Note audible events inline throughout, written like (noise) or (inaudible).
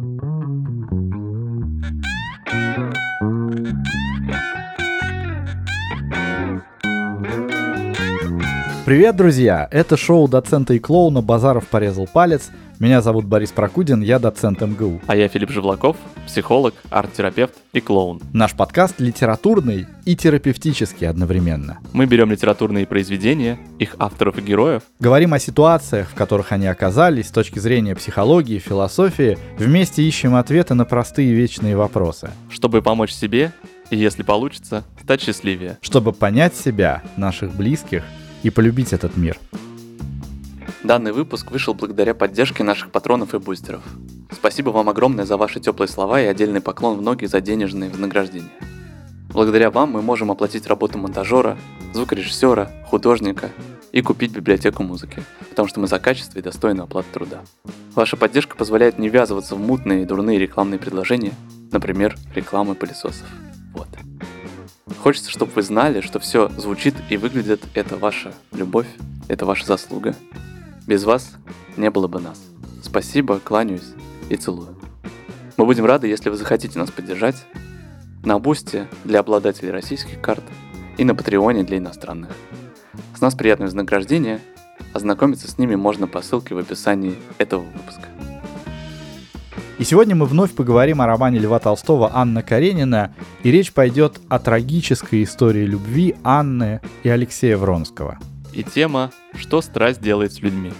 Thank you. Привет, друзья! Это шоу доцента и клоуна «Базаров порезал палец». Меня зовут Борис Прокудин, я доцент МГУ. А я Филипп Живлаков, психолог, арт-терапевт и клоун. Наш подкаст литературный и терапевтический одновременно. Мы берем литературные произведения, их авторов и героев. Говорим о ситуациях, в которых они оказались с точки зрения психологии, философии. Вместе ищем ответы на простые вечные вопросы. Чтобы помочь себе и, если получится, стать счастливее. Чтобы понять себя, наших близких и полюбить этот мир. Данный выпуск вышел благодаря поддержке наших патронов и бустеров. Спасибо вам огромное за ваши теплые слова и отдельный поклон в ноги за денежные вознаграждения. Благодаря вам мы можем оплатить работу монтажера, звукорежиссера, художника и купить библиотеку музыки, потому что мы за качество и достойную оплату труда. Ваша поддержка позволяет не ввязываться в мутные и дурные рекламные предложения, например, рекламы пылесосов. Вот. Хочется, чтобы вы знали, что все звучит и выглядит это ваша любовь, это ваша заслуга. Без вас не было бы нас. Спасибо, кланяюсь и целую. Мы будем рады, если вы захотите нас поддержать на Бусте для обладателей российских карт и на Патреоне для иностранных. С нас приятное вознаграждение. Ознакомиться с ними можно по ссылке в описании этого выпуска. И сегодня мы вновь поговорим о романе Льва Толстого «Анна Каренина», и речь пойдет о трагической истории любви Анны и Алексея Вронского. И тема «Что страсть делает с людьми?»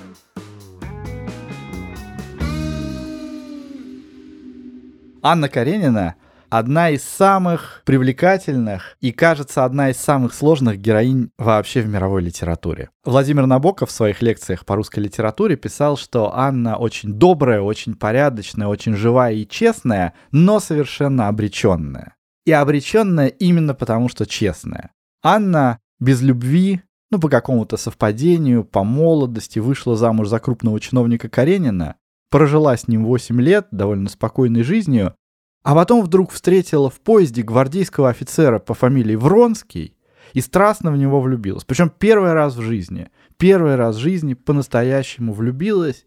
Анна Каренина одна из самых привлекательных и, кажется, одна из самых сложных героинь вообще в мировой литературе. Владимир Набоков в своих лекциях по русской литературе писал, что Анна очень добрая, очень порядочная, очень живая и честная, но совершенно обреченная. И обреченная именно потому, что честная. Анна без любви, ну, по какому-то совпадению, по молодости вышла замуж за крупного чиновника Каренина, прожила с ним 8 лет довольно спокойной жизнью, а потом вдруг встретила в поезде гвардейского офицера по фамилии Вронский и страстно в него влюбилась. Причем первый раз в жизни. Первый раз в жизни по-настоящему влюбилась.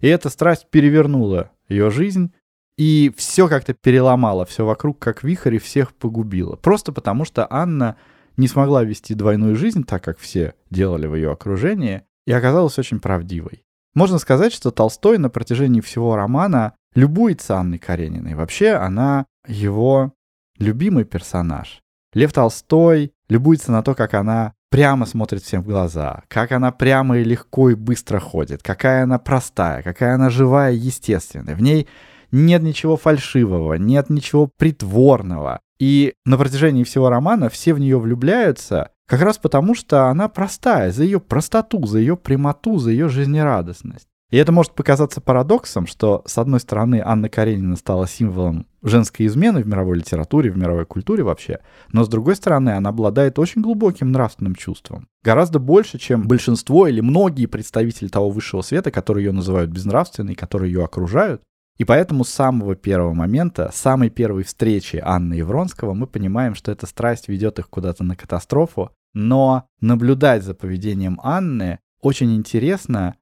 И эта страсть перевернула ее жизнь. И все как-то переломало, все вокруг как вихрь и всех погубило. Просто потому что Анна не смогла вести двойную жизнь, так как все делали в ее окружении, и оказалась очень правдивой. Можно сказать, что Толстой на протяжении всего романа любуется Анной Карениной. Вообще она его любимый персонаж. Лев Толстой любуется на то, как она прямо смотрит всем в глаза, как она прямо и легко и быстро ходит, какая она простая, какая она живая и естественная. В ней нет ничего фальшивого, нет ничего притворного. И на протяжении всего романа все в нее влюбляются, как раз потому, что она простая, за ее простоту, за ее прямоту, за ее жизнерадостность. И это может показаться парадоксом, что, с одной стороны, Анна Каренина стала символом женской измены в мировой литературе, в мировой культуре вообще, но, с другой стороны, она обладает очень глубоким нравственным чувством. Гораздо больше, чем большинство или многие представители того высшего света, которые ее называют безнравственной, которые ее окружают. И поэтому с самого первого момента, с самой первой встречи Анны и Вронского, мы понимаем, что эта страсть ведет их куда-то на катастрофу, но наблюдать за поведением Анны очень интересно,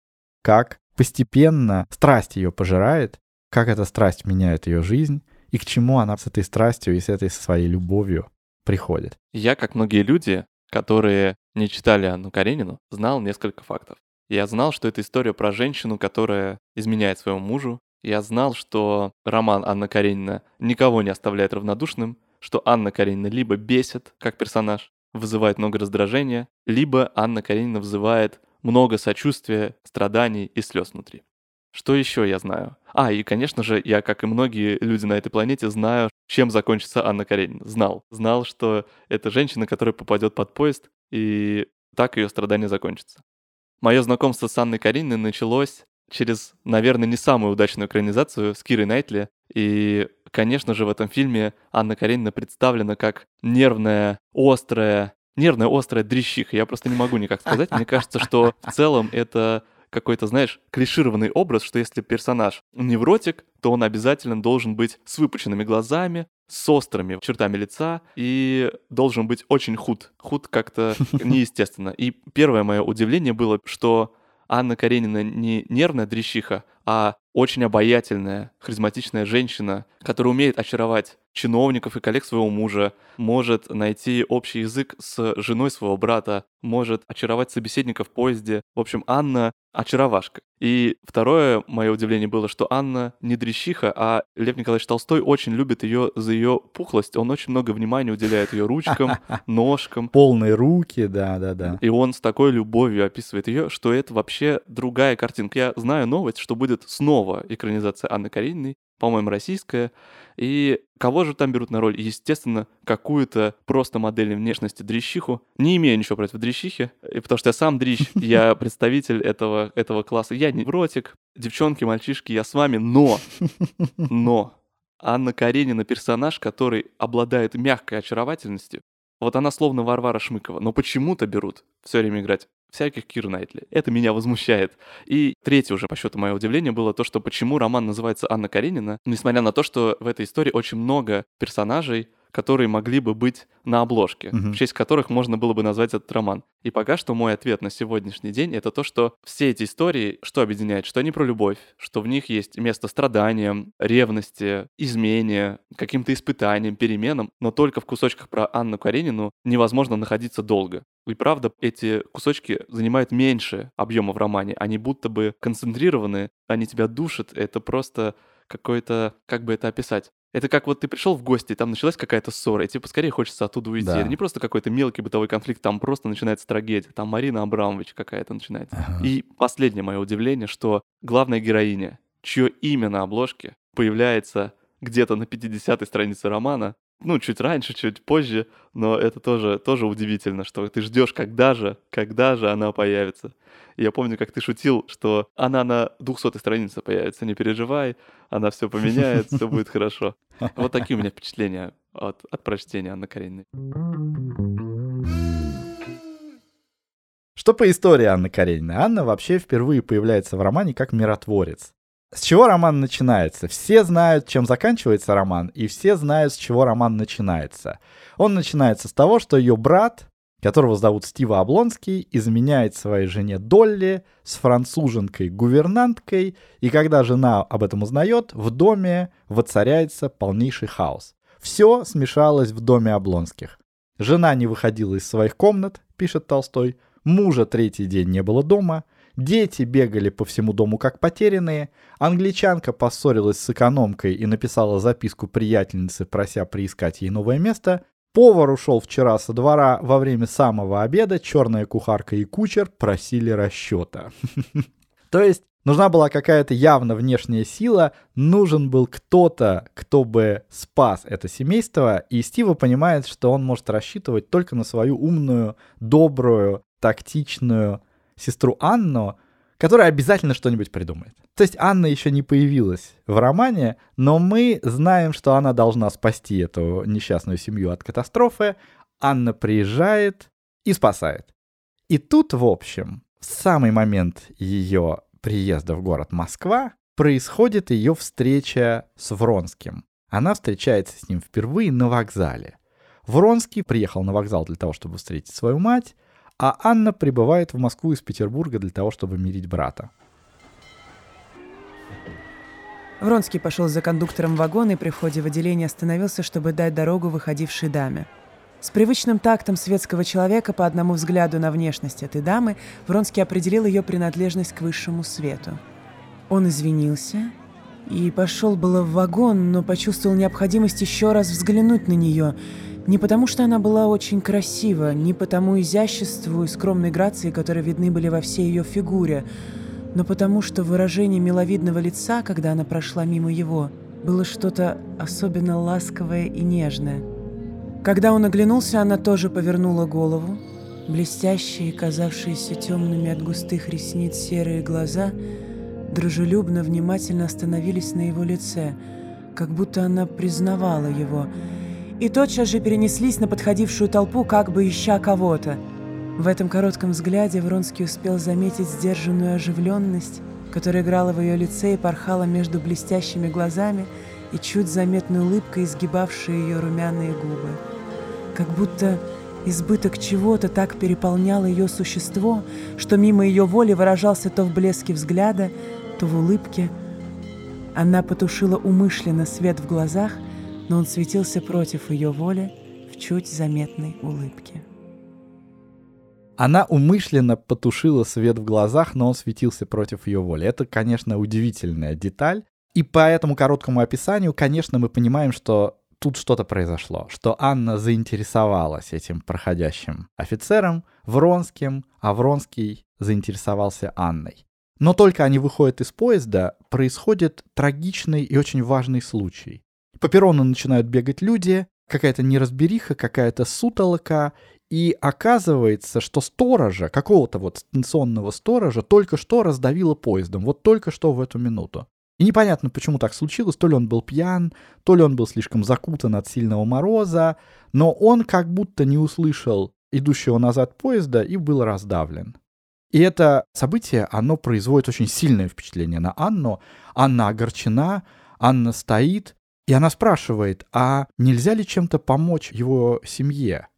как постепенно страсть ее пожирает, как эта страсть меняет ее жизнь и к чему она с этой страстью и с этой своей любовью приходит. Я, как многие люди, которые не читали Анну Каренину, знал несколько фактов. Я знал, что это история про женщину, которая изменяет своему мужу. Я знал, что роман Анна Каренина никого не оставляет равнодушным, что Анна Каренина либо бесит как персонаж, вызывает много раздражения, либо Анна Каренина вызывает много сочувствия, страданий и слез внутри. Что еще я знаю? А, и, конечно же, я, как и многие люди на этой планете, знаю, чем закончится Анна Каренина. Знал. Знал, что это женщина, которая попадет под поезд, и так ее страдания закончатся. Мое знакомство с Анной Карениной началось через, наверное, не самую удачную экранизацию с Кирой Найтли. И, конечно же, в этом фильме Анна Каренина представлена как нервная, острая, нервная, острая дрищиха. Я просто не могу никак сказать. Мне кажется, что в целом это какой-то, знаешь, клишированный образ, что если персонаж невротик, то он обязательно должен быть с выпученными глазами, с острыми чертами лица и должен быть очень худ. Худ как-то (laughs) неестественно. И первое мое удивление было, что Анна Каренина не нервная дрищиха, а очень обаятельная, харизматичная женщина, которая умеет очаровать чиновников и коллег своего мужа, может найти общий язык с женой своего брата, может очаровать собеседника в поезде. В общем, Анна очаровашка. И второе мое удивление было, что Анна не дрищиха, а Лев Николаевич Толстой очень любит ее за ее пухлость. Он очень много внимания уделяет ее ручкам, (laughs) ножкам. Полные руки, да-да-да. И он с такой любовью описывает ее, что это вообще другая картинка. Я знаю новость, что будет снова экранизация Анны Карениной, по-моему, российская. И кого же там берут на роль? Естественно, какую-то просто модель внешности дрищиху. Не имею ничего против дрищихи, потому что я сам дрищ, (laughs) я представитель этого, этого класса. Я не вротик, девчонки, мальчишки, я с вами, но, но Анна Каренина персонаж, который обладает мягкой очаровательностью. Вот она словно Варвара Шмыкова, но почему-то берут все время играть всяких Кир Найтли. Это меня возмущает. И третье уже по счету мое удивление было то, что почему роман называется «Анна Каренина», несмотря на то, что в этой истории очень много персонажей, которые могли бы быть на обложке, угу. в честь которых можно было бы назвать этот роман. И пока что мой ответ на сегодняшний день это то, что все эти истории, что объединяет, что они про любовь, что в них есть место страданиям, ревности, измене, каким-то испытаниям, переменам, но только в кусочках про Анну Каренину невозможно находиться долго. И правда, эти кусочки занимают меньше объема в романе, они будто бы концентрированы, они тебя душат, это просто какой-то, как бы это описать, это как вот ты пришел в гости, там началась какая-то ссора, и тебе поскорее хочется оттуда уйти. Да. Это не просто какой-то мелкий бытовой конфликт, там просто начинается трагедия. Там Марина Абрамович какая-то начинается. Ага. И последнее мое удивление, что главная героиня, чье имя на обложке появляется где-то на 50-й странице романа, ну, чуть раньше, чуть позже, но это тоже, тоже удивительно, что ты ждешь, когда же, когда же она появится. И я помню, как ты шутил, что она на 200 странице появится, не переживай, она все поменяет, все будет хорошо. Вот такие у меня впечатления от, от прочтения Анны Карениной. Что по истории Анны Карениной? Анна вообще впервые появляется в романе как миротворец. С чего роман начинается? Все знают, чем заканчивается роман, и все знают, с чего роман начинается. Он начинается с того, что ее брат, которого зовут Стива Облонский, изменяет своей жене Долли с француженкой-гувернанткой, и когда жена об этом узнает, в доме воцаряется полнейший хаос. Все смешалось в доме Облонских. Жена не выходила из своих комнат, пишет Толстой, мужа третий день не было дома — Дети бегали по всему дому как потерянные. Англичанка поссорилась с экономкой и написала записку приятельнице, прося приискать ей новое место. Повар ушел вчера со двора во время самого обеда. Черная кухарка и кучер просили расчета. (laughs) То есть нужна была какая-то явно внешняя сила, нужен был кто-то, кто бы спас это семейство, и Стива понимает, что он может рассчитывать только на свою умную, добрую, тактичную сестру Анну, которая обязательно что-нибудь придумает. То есть Анна еще не появилась в романе, но мы знаем, что она должна спасти эту несчастную семью от катастрофы. Анна приезжает и спасает. И тут, в общем, в самый момент ее приезда в город Москва происходит ее встреча с Вронским. Она встречается с ним впервые на вокзале. Вронский приехал на вокзал для того, чтобы встретить свою мать, а Анна прибывает в Москву из Петербурга для того, чтобы мирить брата. Вронский пошел за кондуктором вагона и при входе в отделение остановился, чтобы дать дорогу выходившей даме. С привычным тактом светского человека по одному взгляду на внешность этой дамы Вронский определил ее принадлежность к высшему свету. Он извинился и пошел было в вагон, но почувствовал необходимость еще раз взглянуть на нее – не потому, что она была очень красива, не потому изяществу и скромной грации, которые видны были во всей ее фигуре, но потому, что выражение миловидного лица, когда она прошла мимо его, было что-то особенно ласковое и нежное. Когда он оглянулся, она тоже повернула голову. Блестящие, казавшиеся темными от густых ресниц серые глаза дружелюбно, внимательно остановились на его лице, как будто она признавала его — и тотчас же перенеслись на подходившую толпу, как бы ища кого-то. В этом коротком взгляде Вронский успел заметить сдержанную оживленность, которая играла в ее лице и порхала между блестящими глазами и чуть заметной улыбкой, изгибавшей ее румяные губы. Как будто избыток чего-то так переполнял ее существо, что мимо ее воли выражался то в блеске взгляда, то в улыбке, Она потушила умышленно свет в глазах, но он светился против ее воли в чуть заметной улыбке. Она умышленно потушила свет в глазах, но он светился против ее воли. Это, конечно, удивительная деталь. И по этому короткому описанию, конечно, мы понимаем, что тут что-то произошло, что Анна заинтересовалась этим проходящим офицером, Вронским, а Вронский заинтересовался Анной. Но только они выходят из поезда, происходит трагичный и очень важный случай. По перрону начинают бегать люди, какая-то неразбериха, какая-то сутолока, и оказывается, что сторожа, какого-то вот станционного сторожа, только что раздавило поездом, вот только что в эту минуту. И непонятно, почему так случилось, то ли он был пьян, то ли он был слишком закутан от сильного мороза, но он как будто не услышал идущего назад поезда и был раздавлен. И это событие, оно производит очень сильное впечатление на Анну. Анна огорчена, Анна стоит, и она спрашивает, а нельзя ли чем-то помочь его семье?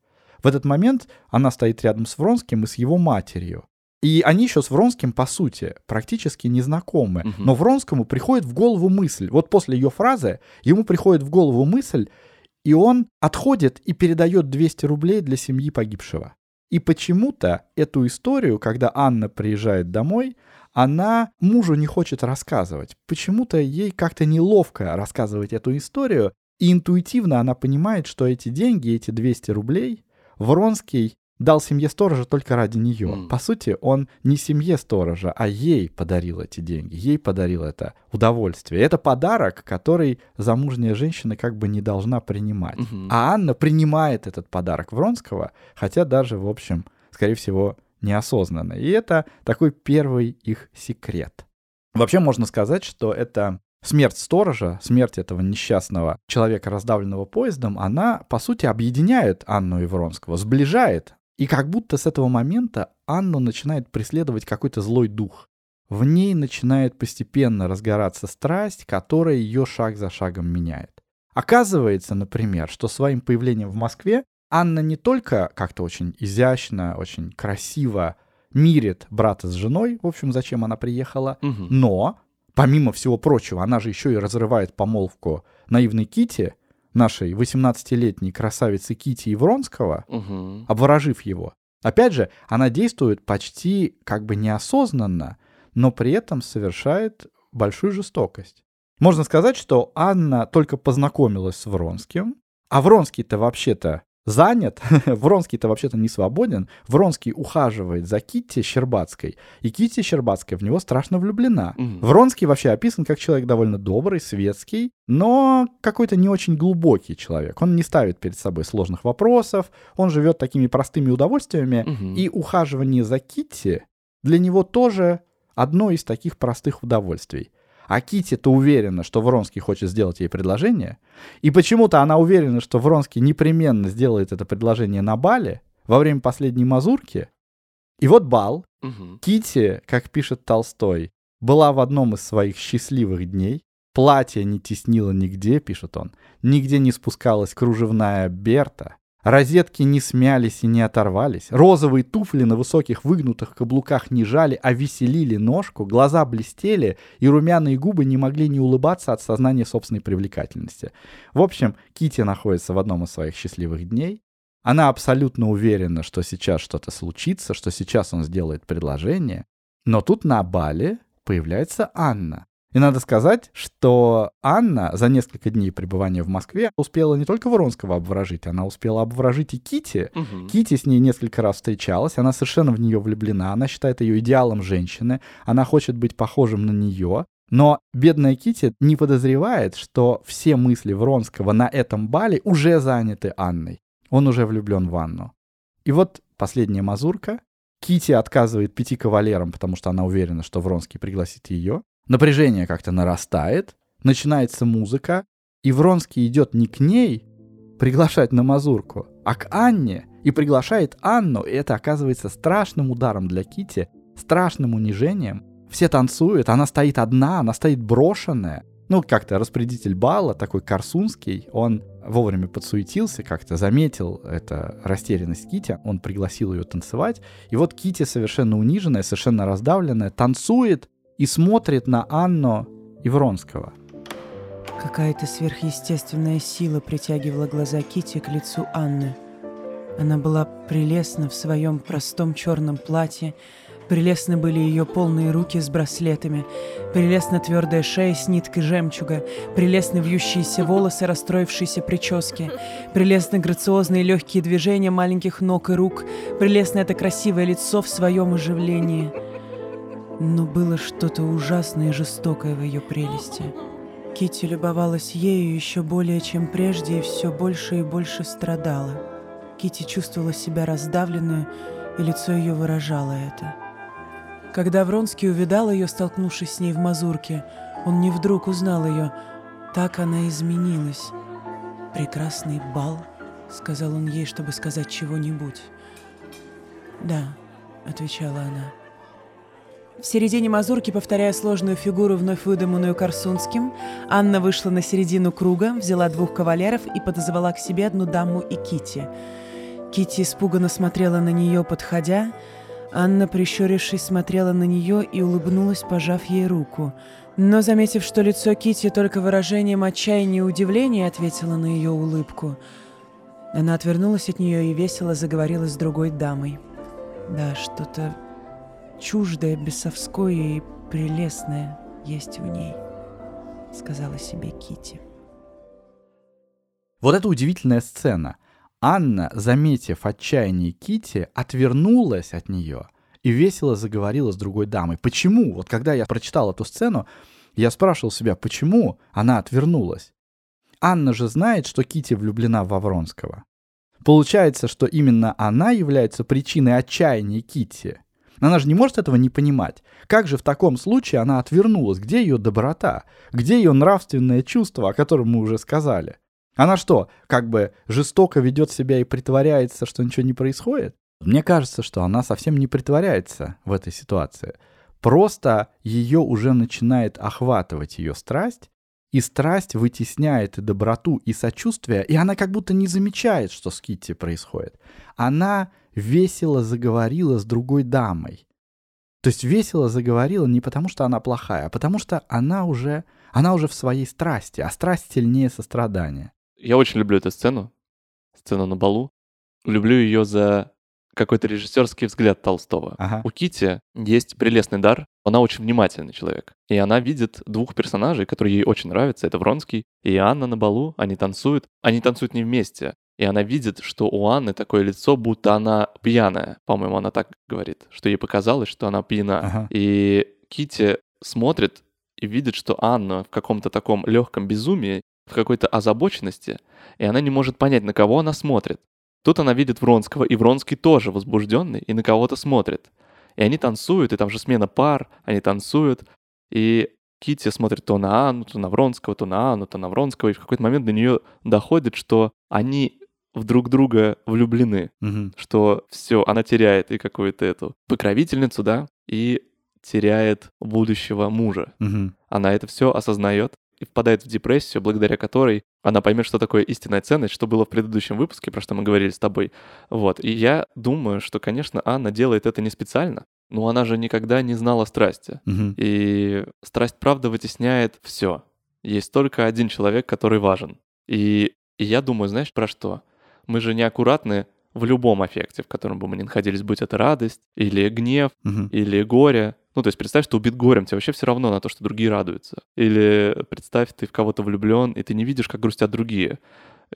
В этот момент она стоит рядом с Вронским и с его матерью. И они еще с Вронским, по сути, практически не знакомы. Угу. Но Вронскому приходит в голову мысль. Вот после ее фразы ему приходит в голову мысль, и он отходит и передает 200 рублей для семьи погибшего. И почему-то эту историю, когда Анна приезжает домой, она мужу не хочет рассказывать. Почему-то ей как-то неловко рассказывать эту историю, и интуитивно она понимает, что эти деньги, эти 200 рублей, Вронский дал семье сторожа только ради нее. Mm. По сути, он не семье сторожа, а ей подарил эти деньги, ей подарил это удовольствие. Это подарок, который замужняя женщина как бы не должна принимать. Mm-hmm. А Анна принимает этот подарок Вронского, хотя даже, в общем, скорее всего, неосознанно. И это такой первый их секрет. Вообще можно сказать, что это смерть сторожа, смерть этого несчастного человека, раздавленного поездом, она, по сути, объединяет Анну и Вронского, сближает. И как будто с этого момента Анну начинает преследовать какой-то злой дух. В ней начинает постепенно разгораться страсть, которая ее шаг за шагом меняет. Оказывается, например, что своим появлением в Москве Анна не только как-то очень изящно, очень красиво мирит брата с женой, в общем, зачем она приехала, угу. но, помимо всего прочего, она же еще и разрывает помолвку наивной Кити, нашей 18-летней красавицы Кити Евронского, угу. обворожив его. Опять же, она действует почти как бы неосознанно, но при этом совершает большую жестокость. Можно сказать, что Анна только познакомилась с Вронским, а Вронский-то вообще-то занят, (laughs) Вронский-то вообще-то не свободен, Вронский ухаживает за Китти Щербацкой, и Китти Щербацкая в него страшно влюблена. Угу. Вронский вообще описан как человек довольно добрый, светский, но какой-то не очень глубокий человек. Он не ставит перед собой сложных вопросов, он живет такими простыми удовольствиями, угу. и ухаживание за Китти для него тоже одно из таких простых удовольствий. А Кити-то уверена, что Вронский хочет сделать ей предложение. И почему-то она уверена, что Вронский непременно сделает это предложение на бале во время последней мазурки. И вот бал. Угу. Кити, как пишет Толстой, была в одном из своих счастливых дней. Платье не теснило нигде, пишет он. Нигде не спускалась кружевная Берта. Розетки не смялись и не оторвались, розовые туфли на высоких выгнутых каблуках не жали, а веселили ножку, глаза блестели, и румяные губы не могли не улыбаться от сознания собственной привлекательности. В общем, Кити находится в одном из своих счастливых дней. Она абсолютно уверена, что сейчас что-то случится, что сейчас он сделает предложение. Но тут на бале появляется Анна. И надо сказать, что Анна за несколько дней пребывания в Москве успела не только Воронского обворожить, она успела обворожить и Кити. Угу. Кити с ней несколько раз встречалась, она совершенно в нее влюблена, она считает ее идеалом женщины, она хочет быть похожим на нее. Но бедная Кити не подозревает, что все мысли Вронского на этом бале уже заняты Анной. Он уже влюблен в Анну. И вот последняя мазурка. Кити отказывает пяти кавалерам, потому что она уверена, что Вронский пригласит ее. Напряжение как-то нарастает, начинается музыка, и Вронский идет не к ней приглашать на мазурку, а к Анне, и приглашает Анну, и это оказывается страшным ударом для Кити, страшным унижением. Все танцуют, она стоит одна, она стоит брошенная. Ну, как-то распорядитель бала, такой Корсунский, он вовремя подсуетился, как-то заметил это растерянность Кити, он пригласил ее танцевать. И вот Кити совершенно униженная, совершенно раздавленная, танцует, и смотрит на Анну и Вронского. Какая-то сверхъестественная сила притягивала глаза Кити к лицу Анны. Она была прелестна в своем простом черном платье, Прелестны были ее полные руки с браслетами, прелестна твердая шея с ниткой жемчуга, прелестны вьющиеся волосы, расстроившиеся прически, прелестны грациозные легкие движения маленьких ног и рук, прелестно это красивое лицо в своем оживлении. Но было что-то ужасное и жестокое в ее прелести. Кити любовалась ею еще более, чем прежде, и все больше и больше страдала. Кити чувствовала себя раздавленную, и лицо ее выражало это. Когда Вронский увидал ее, столкнувшись с ней в мазурке, он не вдруг узнал ее. Так она изменилась. «Прекрасный бал», — сказал он ей, чтобы сказать чего-нибудь. «Да», — отвечала она. В середине мазурки, повторяя сложную фигуру, вновь выдуманную Корсунским, Анна вышла на середину круга, взяла двух кавалеров и подозвала к себе одну даму и Кити. Кити испуганно смотрела на нее, подходя, — Анна, прищурившись, смотрела на нее и улыбнулась, пожав ей руку. Но, заметив, что лицо Кити только выражением отчаяния и удивления ответила на ее улыбку, она отвернулась от нее и весело заговорила с другой дамой. Да, что-то чуждое, бесовское и прелестное есть в ней, сказала себе Кити. Вот это удивительная сцена — Анна, заметив отчаяние Кити, отвернулась от нее и весело заговорила с другой дамой. Почему? Вот когда я прочитал эту сцену, я спрашивал себя, почему она отвернулась. Анна же знает, что Кити влюблена в Вавронского. Получается, что именно она является причиной отчаяния Кити. Она же не может этого не понимать. Как же в таком случае она отвернулась? Где ее доброта? Где ее нравственное чувство, о котором мы уже сказали? Она что, как бы жестоко ведет себя и притворяется, что ничего не происходит? Мне кажется, что она совсем не притворяется в этой ситуации. Просто ее уже начинает охватывать ее страсть, и страсть вытесняет и доброту, и сочувствие, и она как будто не замечает, что с Китти происходит. Она весело заговорила с другой дамой. То есть весело заговорила не потому, что она плохая, а потому что она уже, она уже в своей страсти, а страсть сильнее сострадания. Я очень люблю эту сцену, сцену на балу. Люблю ее за какой-то режиссерский взгляд Толстого. Ага. У Кити есть прелестный дар, она очень внимательный человек. И она видит двух персонажей, которые ей очень нравятся. Это Вронский и Анна на балу. Они танцуют. Они танцуют не вместе. И она видит, что у Анны такое лицо, будто она пьяная. По-моему, она так говорит, что ей показалось, что она пьяна. Ага. И Кити смотрит и видит, что Анна в каком-то таком легком безумии в какой-то озабоченности, и она не может понять, на кого она смотрит. Тут она видит Вронского, и Вронский тоже возбужденный и на кого-то смотрит. И они танцуют, и там же смена пар, они танцуют, и Кити смотрит то на Анну, то на Вронского, то на Анну, то на Вронского, и в какой-то момент до нее доходит, что они в друг друга влюблены, Мгм. что все, она теряет и какую-то эту покровительницу, да, и теряет будущего мужа. Мгм. Она это все осознает и впадает в депрессию, благодаря которой она поймет, что такое истинная ценность, что было в предыдущем выпуске, про что мы говорили с тобой. Вот. И я думаю, что, конечно, Анна делает это не специально, но она же никогда не знала страсти. Мгм. И страсть, правда, вытесняет все. Есть только один человек, который важен. И, и я думаю, знаешь, про что? Мы же неаккуратны в любом аффекте, в котором бы мы ни находились, будь это радость, или гнев, Мгм. или горе. Ну, то есть представь, что убит горем, тебе вообще все равно на то, что другие радуются. Или представь, ты в кого-то влюблен, и ты не видишь, как грустят другие.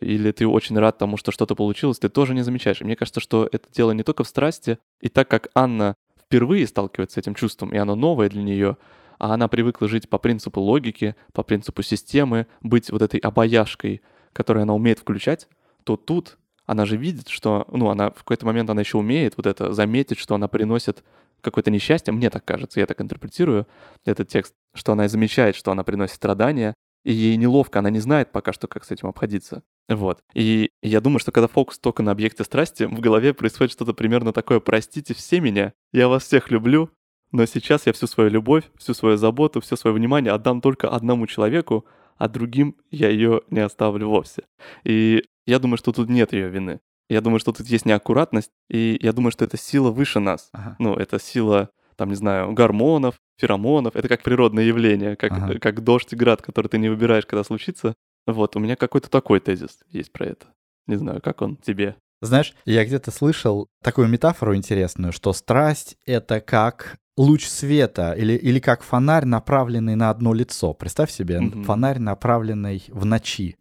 Или ты очень рад тому, что что-то получилось, ты тоже не замечаешь. И мне кажется, что это дело не только в страсти. И так как Анна впервые сталкивается с этим чувством, и оно новое для нее, а она привыкла жить по принципу логики, по принципу системы, быть вот этой обаяшкой, которую она умеет включать, то тут она же видит, что, ну, она в какой-то момент она еще умеет вот это заметить, что она приносит какое-то несчастье, мне так кажется, я так интерпретирую этот текст, что она замечает, что она приносит страдания, и ей неловко, она не знает пока что, как с этим обходиться. Вот. И я думаю, что когда фокус только на объекте страсти, в голове происходит что-то примерно такое «простите все меня, я вас всех люблю, но сейчас я всю свою любовь, всю свою заботу, все свое внимание отдам только одному человеку, а другим я ее не оставлю вовсе». И я думаю, что тут нет ее вины. Я думаю, что тут есть неаккуратность, и я думаю, что это сила выше нас. Ага. Ну, это сила там, не знаю, гормонов, феромонов. Это как природное явление, как, Ага. как дождь и град, который ты не выбираешь, когда случится. Вот, у меня какой-то такой тезис есть про это. Не знаю, как он тебе. Знаешь, я где-то слышал такую метафору интересную, что страсть — это как луч света или, или как фонарь, направленный на одно лицо. Представь себе, Мгм. фонарь, направленный в ночи.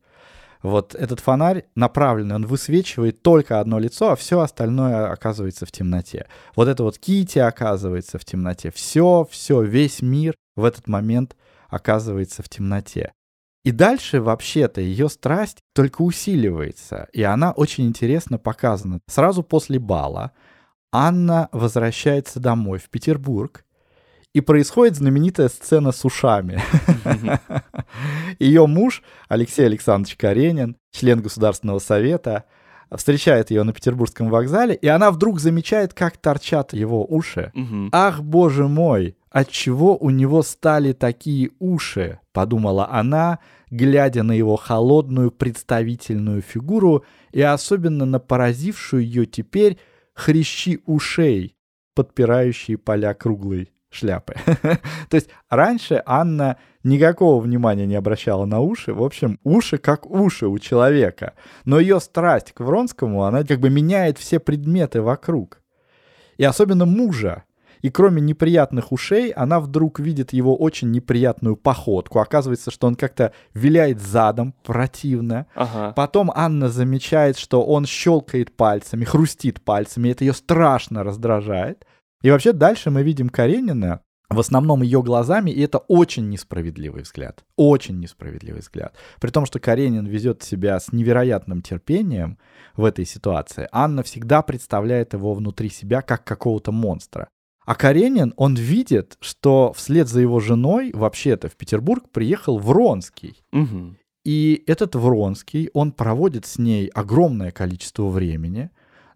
Вот этот фонарь направленный, он высвечивает только одно лицо, а все остальное оказывается в темноте. Вот это вот Кити оказывается в темноте. Все, все, весь мир в этот момент оказывается в темноте. И дальше вообще-то ее страсть только усиливается, и она очень интересно показана. Сразу после бала Анна возвращается домой в Петербург, и происходит знаменитая сцена с ушами. (laughs) Ее муж Алексей Александрович Каренин, член Государственного совета, встречает ее на Петербургском вокзале, и она вдруг замечает, как торчат его уши. «Ах, боже мой, отчего у него стали такие уши?» — подумала она, глядя на его холодную представительную фигуру и особенно на поразившую ее теперь хрящи ушей, подпирающие поля круглой шляпы. (laughs) То есть раньше Анна никакого внимания не обращала на уши. В общем, уши как уши у человека. Но ее страсть к Вронскому, она как бы меняет все предметы вокруг. И особенно мужа. И кроме неприятных ушей, она вдруг видит его очень неприятную походку. Оказывается, что он как-то виляет задом противно. Ага. Потом Анна замечает, что он щелкает пальцами, хрустит пальцами. Это ее страшно раздражает. И вообще дальше мы видим Каренина, в основном ее глазами, и это очень несправедливый взгляд. Очень несправедливый взгляд. При том, что Каренин везет себя с невероятным терпением в этой ситуации, Анна всегда представляет его внутри себя как какого-то монстра. А Каренин, он видит, что вслед за его женой вообще-то в Петербург приехал Вронский. Мгм. И этот Вронский, он проводит с ней огромное количество времени,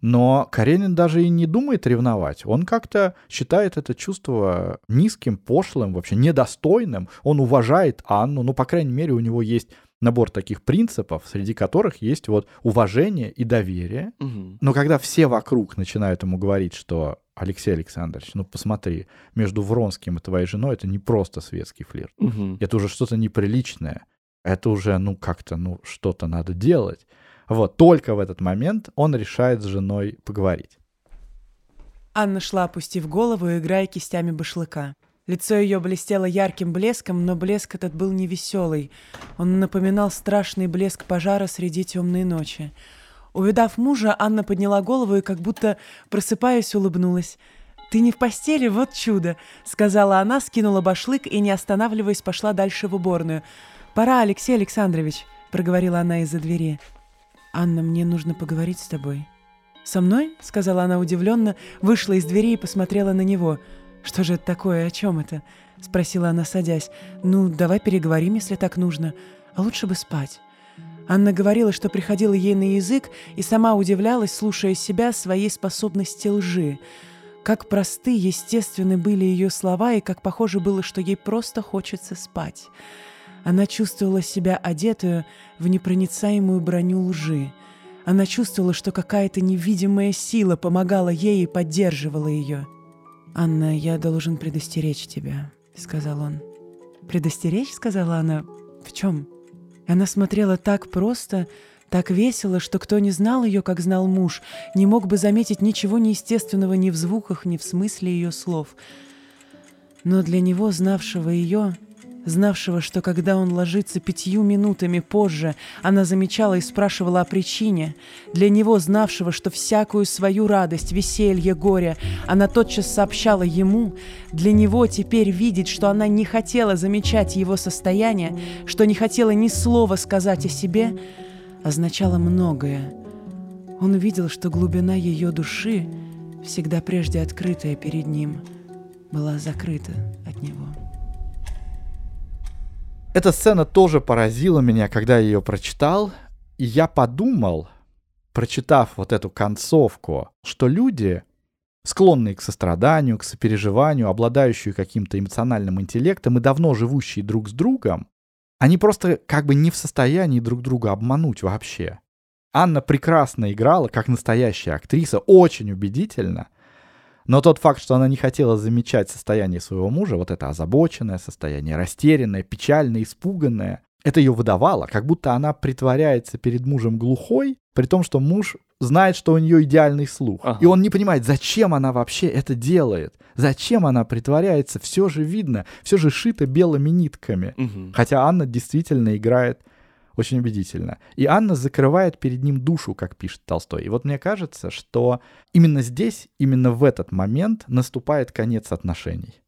но Каренин даже и не думает ревновать. Он как-то считает это чувство низким, пошлым, вообще недостойным. Он уважает Анну, ну, по крайней мере, у него есть набор таких принципов, среди которых есть вот уважение и доверие. Мгм. Но когда все вокруг начинают ему говорить, что Алексей Александрович, ну посмотри, между Вронским и твоей женой это не просто светский флирт. Мгм. Это уже что-то неприличное. Это уже, ну, как-то, ну, что-то надо делать. Вот, только в этот момент он решает с женой поговорить. Анна шла, опустив голову играя кистями башлыка. Лицо ее блестело ярким блеском, но блеск этот был невеселый. Он напоминал страшный блеск пожара среди темной ночи. Увидав мужа, Анна подняла голову и, как будто просыпаясь, улыбнулась. «Ты не в постели? Вот чудо!» — сказала она, скинула башлык и, не останавливаясь, пошла дальше в уборную. «Пора, Алексей Александрович!» — проговорила она из-за двери. «Анна, мне нужно поговорить с тобой». «Со мной?» — сказала она удивленно, вышла из двери и посмотрела на него. «Что же это такое? О чем это?» — спросила она, садясь. «Ну, давай переговорим, если так нужно. А лучше бы спать». Анна говорила, что приходила ей на язык, и сама удивлялась, слушая себя, своей способности лжи. Как просты, естественны были ее слова, и как похоже было, что ей просто хочется спать. Она чувствовала себя одетую в непроницаемую броню лжи. Она чувствовала, что какая-то невидимая сила помогала ей и поддерживала ее. «Анна, я должен предостеречь тебя», — сказал он. «Предостеречь?» — сказала она. «В чем?» Она смотрела так просто, так весело, что кто не знал ее, как знал муж, не мог бы заметить ничего неестественного ни в звуках, ни в смысле ее слов. Но для него, знавшего ее, знавшего, что когда он ложится пятью минутами позже, она замечала и спрашивала о причине, для него, знавшего, что всякую свою радость, веселье, горе она тотчас сообщала ему, для него теперь видеть, что она не хотела замечать его состояние, что не хотела ни слова сказать о себе, означало многое. Он видел, что глубина ее души, всегда прежде открытая перед ним, была закрыта от него. Эта сцена тоже поразила меня, когда я ее прочитал. И я подумал, прочитав вот эту концовку, что люди, склонные к состраданию, к сопереживанию, обладающие каким-то эмоциональным интеллектом и давно живущие друг с другом, они просто как бы не в состоянии друг друга обмануть вообще. Анна прекрасно играла, как настоящая актриса, очень убедительно. Но тот факт, что она не хотела замечать состояние своего мужа, вот это озабоченное состояние, растерянное, печальное, испуганное, это ее выдавало, как будто она притворяется перед мужем глухой, при том, что муж знает, что у нее идеальный слух. Ага. И он не понимает, зачем она вообще это делает. Зачем она притворяется, все же видно, все же шито белыми нитками. Угу. Хотя Анна действительно играет очень убедительно. И Анна закрывает перед ним душу, как пишет Толстой. И вот мне кажется, что именно здесь, именно в этот момент наступает конец отношений.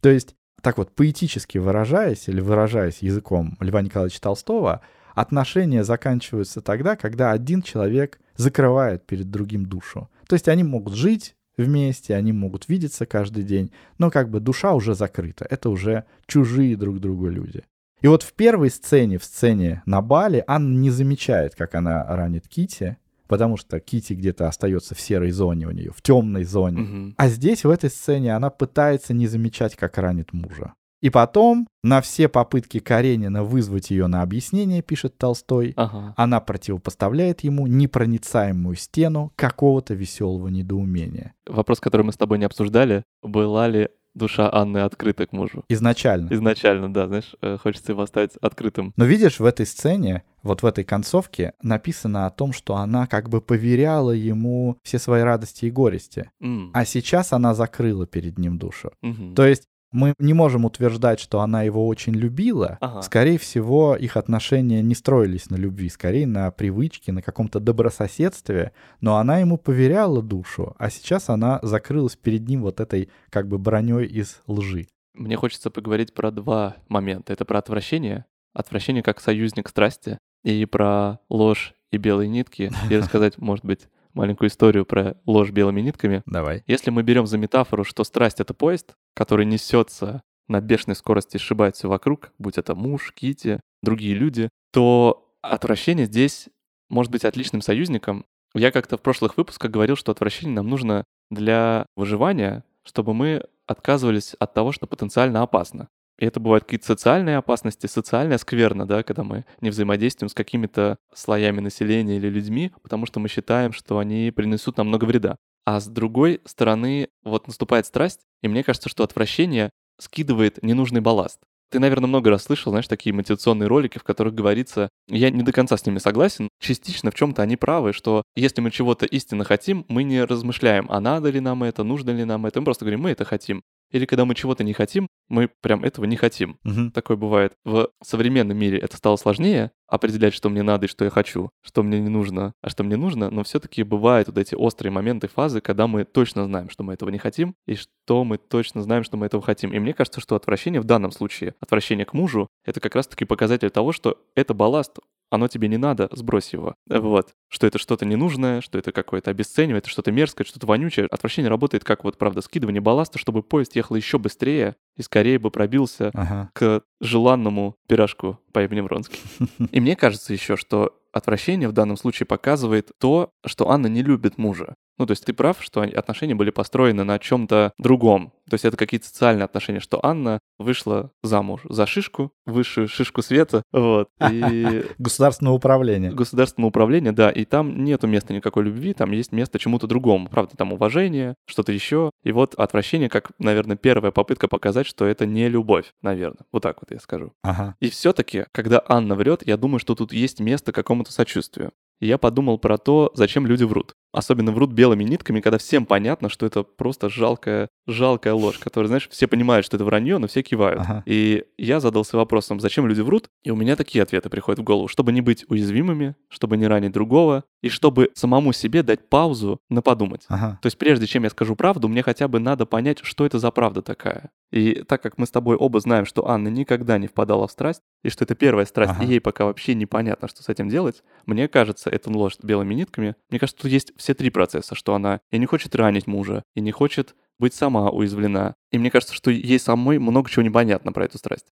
То есть так вот, поэтически выражаясь или выражаясь языком Льва Николаевича Толстого, отношения заканчиваются тогда, когда один человек закрывает перед другим душу. То есть они могут жить вместе, они могут видеться каждый день, но как бы душа уже закрыта. Это уже чужие друг другу люди. И вот в первой сцене, в сцене на бале, Анна не замечает, как она ранит Кити, потому что Кити где-то остается в серой зоне у нее, в темной зоне. Угу. А здесь, в этой сцене, она пытается не замечать, как ранит мужа. И потом на все попытки Каренина вызвать ее на объяснение, пишет Толстой, ага. она противопоставляет ему непроницаемую стену какого-то веселого недоумения. Вопрос, который мы с тобой не обсуждали, была ли душа Анны открыта к мужу. Изначально. Изначально, да, знаешь, э, хочется его оставить открытым. Но видишь, в этой сцене, вот в этой концовке, написано о том, что она как бы поверяла ему все свои радости и горести. Mm. А сейчас она закрыла перед ним душу. Mm-hmm. То есть мы не можем утверждать, что она его очень любила. Ага. Скорее всего, их отношения не строились на любви, скорее на привычке, на каком-то добрососедстве. Но она ему поверяла душу, а сейчас она закрылась перед ним вот этой как бы броней из лжи. Мне хочется поговорить про два момента. Это про отвращение, отвращение как союзник страсти, и про ложь и белые нитки, и (laughs) рассказать, может быть, маленькую историю про ложь белыми нитками. Давай. Если мы берем за метафору, что страсть — это поезд, который несется на бешеной скорости и сшибает все вокруг, будь это муж, Кити, другие люди, то отвращение здесь может быть отличным союзником. Я как-то в прошлых выпусках говорил, что отвращение нам нужно для выживания, чтобы мы отказывались от того, что потенциально опасно. И это бывают какие-то социальные опасности, социальная скверна, да, когда мы не взаимодействуем с какими-то слоями населения или людьми, потому что мы считаем, что они принесут нам много вреда. А с другой стороны, вот наступает страсть, и мне кажется, что отвращение скидывает ненужный балласт. Ты, наверное, много раз слышал, знаешь, такие мотивационные ролики, в которых говорится, я не до конца с ними согласен, частично в чем-то они правы, что если мы чего-то истинно хотим, мы не размышляем, а надо ли нам это, нужно ли нам это, мы просто говорим, мы это хотим. Или когда мы чего-то не хотим, мы прям этого не хотим. Угу. Такое бывает. В современном мире это стало сложнее определять, что мне надо и что я хочу, что мне не нужно, а что мне нужно, но все-таки бывают вот эти острые моменты, фазы, когда мы точно знаем, что мы этого не хотим, и что мы точно знаем, что мы этого хотим. И мне кажется, что отвращение в данном случае, отвращение к мужу, это как раз-таки показатель того, что это балласт, оно тебе не надо, сбрось его. Вот. Что это что-то ненужное, что это какое-то обесценивание, это что-то мерзкое, что-то вонючее. Отвращение работает как вот, правда, скидывание балласта, чтобы поезд ехал еще быстрее и скорее бы пробился ага. к желанному пирожку по имени Вронский. (laughs) И мне кажется еще, что отвращение в данном случае показывает то, что Анна не любит мужа. Ну, то есть ты прав, что отношения были построены на чем-то другом. То есть это какие-то социальные отношения, что Анна вышла замуж за шишку, высшую шишку света, вот. И... (laughs) Государственное управление. Государственное управление, да, и там нету места никакой любви, там есть место чему-то другому. Правда, там уважение, что-то еще. И вот отвращение, как, наверное, первая попытка показать, что это не любовь, наверное. Вот так вот я скажу. Ага. И все-таки, когда Анна врет, я думаю, что тут есть место какому-то сочувствию. И я подумал про то, зачем люди врут. Особенно врут белыми нитками, когда всем понятно, что это просто жалкая, жалкая ложь, которая, знаешь, все понимают, что это вранье, но все кивают. Ага. И я задался вопросом, зачем люди врут? И у меня такие ответы приходят в голову. Чтобы не быть уязвимыми, чтобы не ранить другого, и чтобы самому себе дать паузу на подумать. Ага. То есть прежде чем я скажу правду, мне хотя бы надо понять, что это за правда такая. И так как мы с тобой оба знаем, что Анна никогда не впадала в страсть, и что это первая страсть, ага. и ей пока вообще непонятно, что с этим делать, мне кажется, это ложь белыми нитками. Мне кажется, тут есть все три процесса, что она и не хочет ранить мужа, и не хочет быть сама уязвлена. И мне кажется, что ей самой много чего непонятно про эту страсть.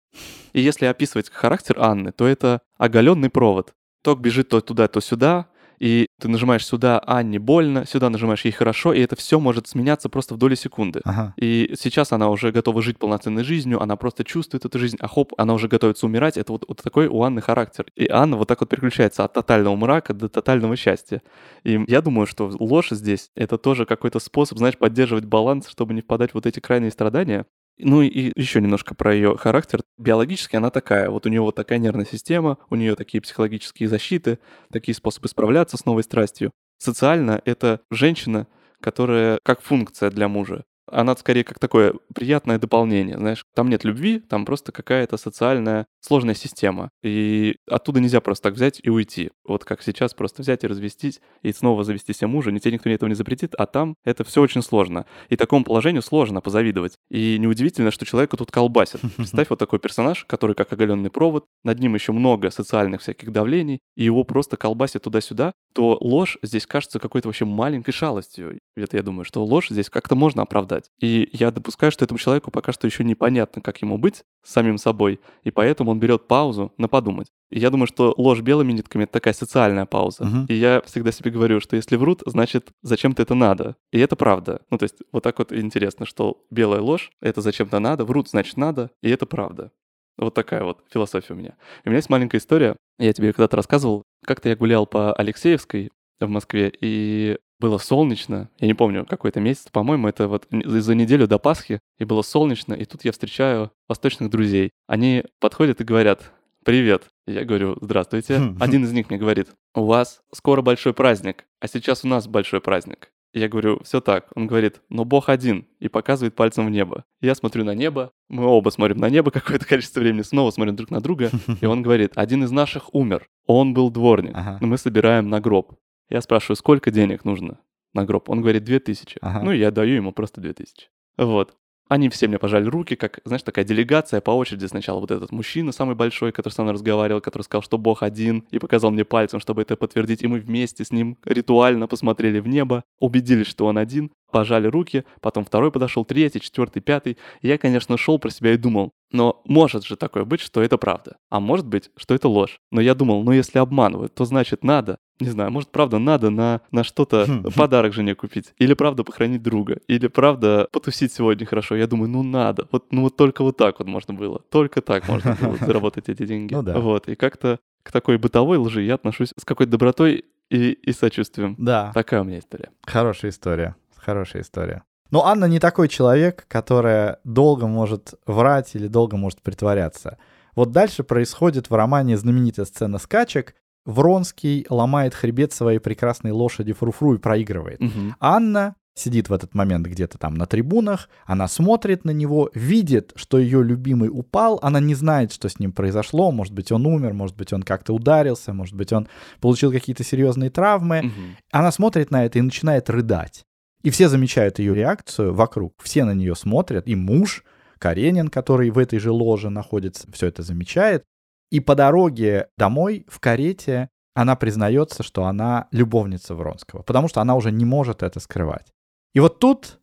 И если описывать характер Анны, то это оголенный провод. Ток бежит то туда, то сюда, И ты нажимаешь сюда Анне больно, сюда нажимаешь ей хорошо, и это все может сменяться просто в доли секунды. Ага. И сейчас она уже готова жить полноценной жизнью, она просто чувствует эту жизнь, а хоп, она уже готовится умирать. Это вот, вот такой у Анны характер. И Анна вот так вот переключается от тотального мрака до тотального счастья. И я думаю, что ложь здесь — это тоже какой-то способ, знаешь, поддерживать баланс, чтобы не впадать в вот эти крайние страдания. Ну и еще немножко про ее характер. Биологически она такая. Вот у нее вот такая нервная система, у нее такие психологические защиты, такие способы справляться с новой страстью. Социально это женщина, которая как функция для мужа она скорее как такое приятное дополнение, знаешь. Там нет любви, там просто какая-то социальная сложная система. И оттуда нельзя просто так взять и уйти. Вот как сейчас просто взять и развестись, и снова завести себе мужа. Тебе никто этого не запретит, а там это все очень сложно. И такому положению сложно позавидовать. И неудивительно, что человека тут колбасит. (laughs) Представь вот такой персонаж, который как оголенный провод, над ним еще много социальных всяких давлений, и его просто колбасит туда-сюда, то ложь здесь кажется какой-то вообще маленькой шалостью. Это я думаю, что ложь здесь как-то можно оправдать. И я допускаю, что этому человеку пока что еще непонятно, как ему быть с самим собой, и поэтому он берет паузу на подумать. И я думаю, что ложь белыми нитками — это такая социальная пауза. Мгм. И я всегда себе говорю, что если врут, значит, зачем-то это надо. И это правда. Ну, то есть вот так вот интересно, что белая ложь — это зачем-то надо, врут, значит, надо, и это правда. Вот такая вот философия у меня. И у меня есть маленькая история. Я тебе когда-то рассказывал. Как-то я гулял по Алексеевской в Москве, и было солнечно. Я не помню, какой-то месяц, по-моему, это вот за неделю до Пасхи, и было солнечно, и тут я встречаю восточных друзей. Они подходят и говорят, «Привет». Я говорю, «Здравствуйте». (laughs) Один из них мне говорит, «У вас скоро большой праздник, а сейчас у нас большой праздник». Я говорю, все так. Он говорит, но Бог один, и показывает пальцем в небо. Я смотрю на небо, мы оба смотрим на небо (laughs) какое-то количество времени, снова смотрим друг на друга, (laughs) и он говорит, один из наших умер, он был дворник, Ага. но мы собираем на гроб. Я спрашиваю, сколько денег нужно на гроб? Он говорит, две тысячи. Ага. Ну, я даю ему просто две тысячи. Вот. Они все мне пожали руки, как, знаешь, такая делегация по очереди. Сначала вот этот мужчина самый большой, который со мной разговаривал, который сказал, что Бог один, и показал мне пальцем, чтобы это подтвердить. И мы вместе с ним ритуально посмотрели в небо, убедились, что он один, пожали руки, потом второй подошел, третий, четвертый, пятый. И я, конечно, шел про себя и думал, но может же такое быть, что это правда. А может быть, что это ложь. Но я думал, ну если обманывают, то значит надо. Не знаю, может, правда, надо на, на что-то (laughs) подарок жене купить. Или правда похоронить друга. Или правда потусить сегодня хорошо. Я думаю, ну надо. Вот, ну вот только вот так вот можно было. Только так можно было (laughs) заработать эти деньги. Ну да. Вот. И как-то к такой бытовой лжи я отношусь с какой-то добротой и, и сочувствием. Да, Такая у меня история. хорошая история. Хорошая история. Но Анна не такой человек, которая долго может врать или долго может притворяться. Вот дальше происходит в романе знаменитая сцена скачек. Вронский ломает хребет своей прекрасной лошади Фруфру и проигрывает. Мгм. Анна сидит в этот момент где-то там на трибунах, она смотрит на него, видит, что ее любимый упал, она не знает, что с ним произошло, может быть, он умер, может быть, он как-то ударился, может быть, он получил какие-то серьезные травмы. Мгм. Она смотрит на это и начинает рыдать. И все замечают ее реакцию вокруг, все на нее смотрят, и муж, Каренин, который в этой же ложе находится, все это замечает. И по дороге домой в карете она признается, что она любовница Вронского, потому что она уже не может это скрывать. И вот тут,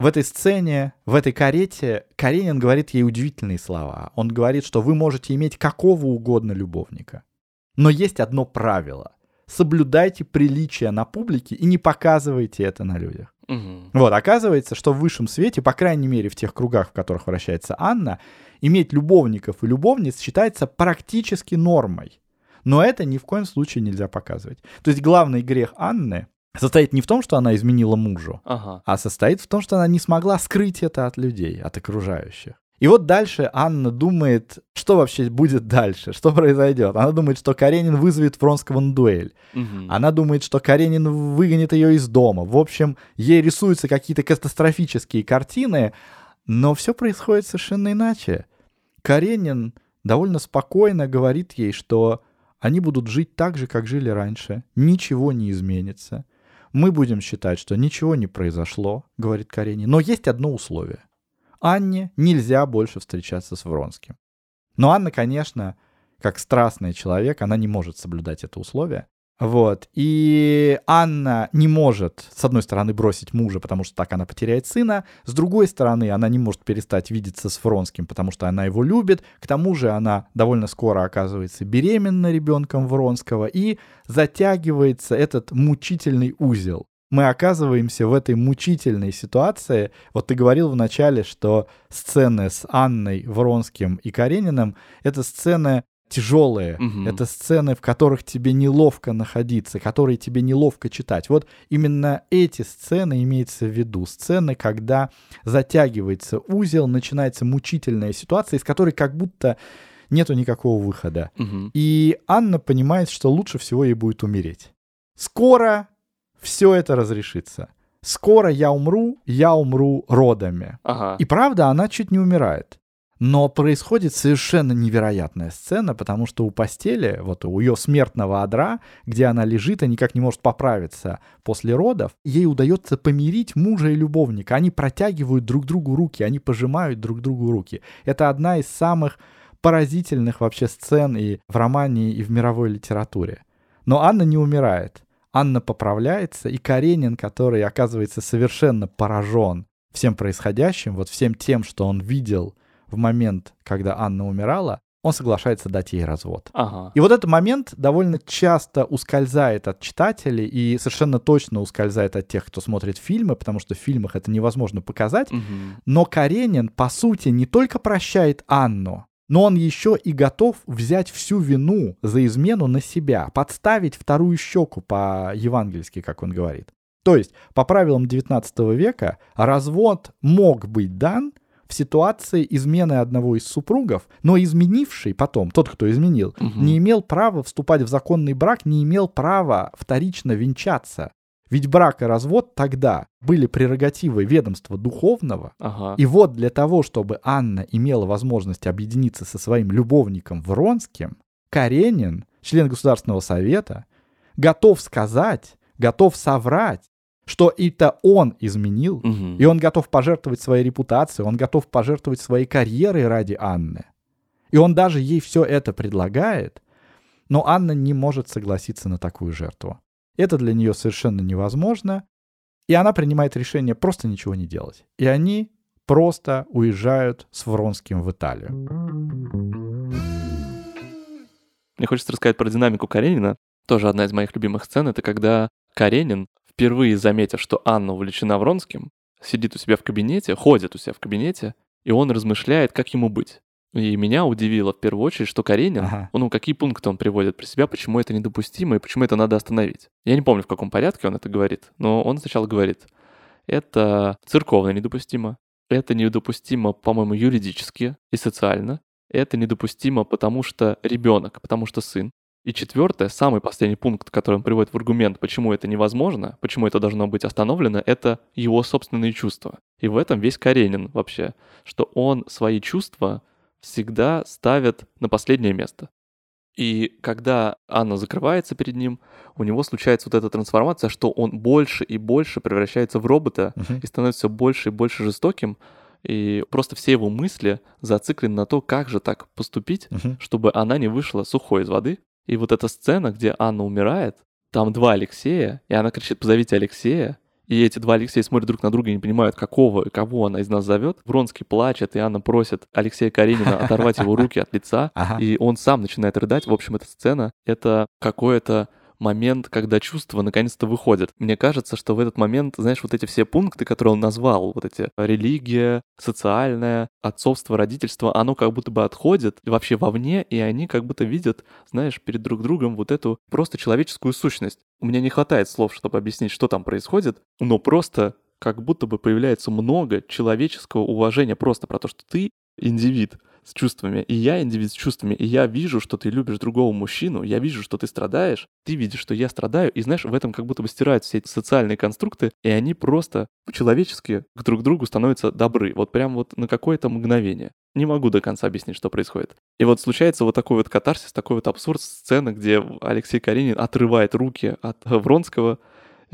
в этой сцене, в этой карете, Каренин говорит ей удивительные слова. Он говорит, что вы можете иметь какого угодно любовника. Но есть одно правило. Соблюдайте приличия на публике и не показывайте это на людях. Мгм. Вот, оказывается, что в высшем свете, по крайней мере в тех кругах, в которых вращается Анна, иметь любовников и любовниц считается практически нормой. Но это ни в коем случае нельзя показывать. То есть главный грех Анны состоит не в том, что она изменила мужу, Ага. а состоит в том, что она не смогла скрыть это от людей, от окружающих. И вот дальше Анна думает, что вообще будет дальше, что произойдет. Она думает, что Каренин вызовет Вронского на дуэль. Мгм. Она думает, что Каренин выгонит ее из дома. В общем, ей рисуются какие-то катастрофические картины, но все происходит совершенно иначе. Каренин довольно спокойно говорит ей, что они будут жить так же, как жили раньше. Ничего не изменится. Мы будем считать, что ничего не произошло, говорит Каренин. Но есть одно условие. Анне нельзя больше встречаться с Вронским. Но Анна, конечно, как страстный человек, она не может соблюдать это условие. Вот. И Анна не может, с одной стороны, бросить мужа, потому что так она потеряет сына. С другой стороны, она не может перестать видеться с Вронским, потому что она его любит. К тому же она довольно скоро оказывается беременна ребенком Вронского. И затягивается этот мучительный узел. Мы оказываемся в этой мучительной ситуации. Вот ты говорил вначале, что сцены с Анной, Вронским и Карениным — это сцены тяжелые. Мгм. Это сцены, в которых тебе неловко находиться, которые тебе неловко читать. Вот именно эти сцены имеется в виду. Сцены, когда затягивается узел, начинается мучительная ситуация, из которой как будто нету никакого выхода. Мгм. И Анна понимает, что лучше всего ей будет умереть. Скоро все это разрешится. Скоро я умру, я умру родами. Ага. И правда, она чуть не умирает. Но происходит совершенно невероятная сцена, потому что у постели, вот у ее смертного одра, где она лежит и никак не может поправиться после родов, ей удается помирить мужа и любовника. Они протягивают друг другу руки, они пожимают друг другу руки. Это одна из самых поразительных вообще сцен и в романе, и в мировой литературе. Но Анна не умирает. Анна поправляется, и Каренин, который оказывается совершенно поражен всем происходящим, вот всем тем, что он видел в момент, когда Анна умирала, он соглашается дать ей развод. Ага. И вот этот момент довольно часто ускользает от читателей и совершенно точно ускользает от тех, кто смотрит фильмы, потому что в фильмах это невозможно показать. Мгм. Но Каренин, по сути, не только прощает Анну, но он еще и готов взять всю вину за измену на себя, подставить вторую щеку по-евангельски, как он говорит. То есть, по правилам 19 века, развод мог быть дан в ситуации измены одного из супругов, но изменивший потом, тот, кто изменил, Мгм. не имел права вступать в законный брак, не имел права вторично венчаться. Ведь брак и развод тогда были прерогативой ведомства духовного, Ага. и вот для того, чтобы Анна имела возможность объединиться со своим любовником Вронским, Каренин, член Государственного совета, готов сказать, готов соврать, что это он изменил, Мгм. и он готов пожертвовать своей репутацией, он готов пожертвовать своей карьерой ради Анны. И он даже ей все это предлагает, но Анна не может согласиться на такую жертву. Это для нее совершенно невозможно, и она принимает решение просто ничего не делать. И они просто уезжают с Вронским в Италию. Мне хочется рассказать про динамику Каренина. Тоже одна из моих любимых сцен. Это когда Каренин, впервые заметив, что Анна увлечена Вронским, сидит у себя в кабинете, ходит у себя в кабинете, и он размышляет, как ему быть. И меня удивило в первую очередь, что Каренин, Ага. ну, какие пункты он приводит при себя, почему это недопустимо и почему это надо остановить. Я не помню, в каком порядке он это говорит, но он сначала говорит, это церковно недопустимо, это недопустимо, по-моему, юридически и социально, это недопустимо, потому что ребенок, потому что сын. И четвертое, самый последний пункт, который он приводит в аргумент, почему это невозможно, почему это должно быть остановлено, это его собственные чувства. И в этом весь Каренин вообще, что он свои чувства всегда ставит на последнее место. И когда Анна закрывается перед ним, у него случается вот эта трансформация, что он больше и больше превращается в робота Мгм. и становится все больше и больше жестоким, и просто все его мысли зациклены на то, как же так поступить, Мгм. чтобы она не вышла сухой из воды. И вот эта сцена, где Анна умирает, там два Алексея, и она кричит «позовите Алексея», и эти два Алексея смотрят друг на друга и не понимают, какого и кого она из нас зовет. Вронский плачет, и Анна просит Алексея Каренина оторвать его руки от лица, и он сам начинает рыдать. В общем, эта сцена — это какое-то момент, когда чувства наконец-то выходят. Мне кажется, что в этот момент, знаешь, вот эти все пункты, которые он назвал, вот эти религия, социальное, отцовство, родительство, оно как будто бы отходит вообще вовне, и они как будто видят, знаешь, перед друг другом вот эту просто человеческую сущность. У меня не хватает слов, чтобы объяснить, что там происходит, но просто как будто бы появляется много человеческого уважения просто про то, что ты индивид с чувствами, и я индивид с чувствами, и я вижу, что ты любишь другого мужчину, я вижу, что ты страдаешь, ты видишь, что я страдаю, и знаешь, в этом как будто бы стирают все эти социальные конструкты, и они просто по-человечески к друг другу становятся добры, вот прям вот на какое-то мгновение. Не могу до конца объяснить, что происходит. И вот случается вот такой вот катарсис, такой вот абсурд, сцена, где Алексей Каренин отрывает руки от Вронского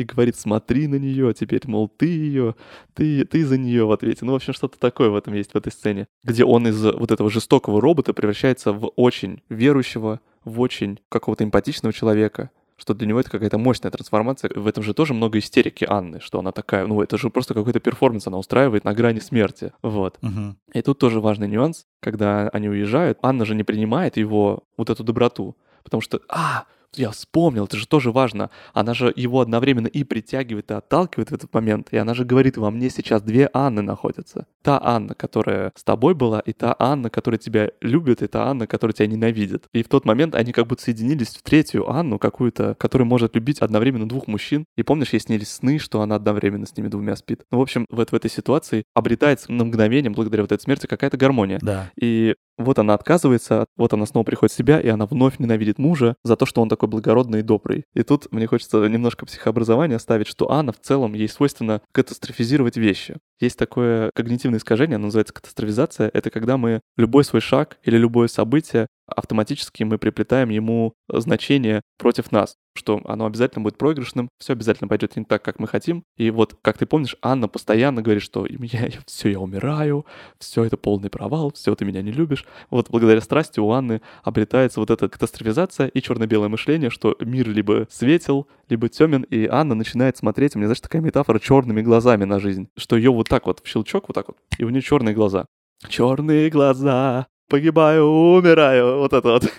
и говорит, смотри на нее, теперь, мол, ты ее, ты, ты за нее в ответе. Ну, в общем, что-то такое в этом есть, в этой сцене, где он из вот этого жестокого робота превращается в очень верующего, в очень какого-то эмпатичного человека, что для него это какая-то мощная трансформация. В этом же тоже много истерики Анны, что она такая, ну это же просто какой-то перформанс она устраивает на грани смерти. Вот. Мгм. И тут тоже важный нюанс, когда они уезжают, Анна же не принимает его вот эту доброту, потому что, а, я вспомнил, это же тоже важно. Она же его одновременно и притягивает, и отталкивает в этот момент. И она же говорит, во мне сейчас две Анны находятся. Та Анна, которая с тобой была, и та Анна, которая тебя любит, и та Анна, которая тебя ненавидит. И в тот момент они как будто соединились в третью Анну какую-то, которая может любить одновременно двух мужчин. И помнишь, ей снились сны, что она одновременно с ними двумя спит. Ну, в общем, вот в этой ситуации обретается на мгновение, благодаря вот этой смерти, какая-то гармония. Да. И вот она отказывается, вот она снова приходит в себя, и она вновь ненавидит мужа за то, что он такой благородный и добрый. И тут мне хочется немножко психообразования оставить, что Анна в целом ей свойственно катастрофизировать вещи. Есть такое когнитивное искажение, оно называется катастрофизация. Это когда мы любой свой шаг или любое событие автоматически мы приплетаем ему значение против нас, что оно обязательно будет проигрышным, все обязательно пойдет не так, как мы хотим. И вот, как ты помнишь, Анна постоянно говорит, что я, я, все, я умираю, все это полный провал, все, ты меня не любишь. Вот благодаря страсти у Анны обретается вот эта катастрофизация и черно-белое мышление, что мир либо светел, либо темен, и Анна начинает смотреть, у меня, знаешь, такая метафора черными глазами на жизнь, что ее вот так вот в щелчок, вот так вот, и у нее черные глаза. Черные глаза, погибаю, умираю, вот это вот.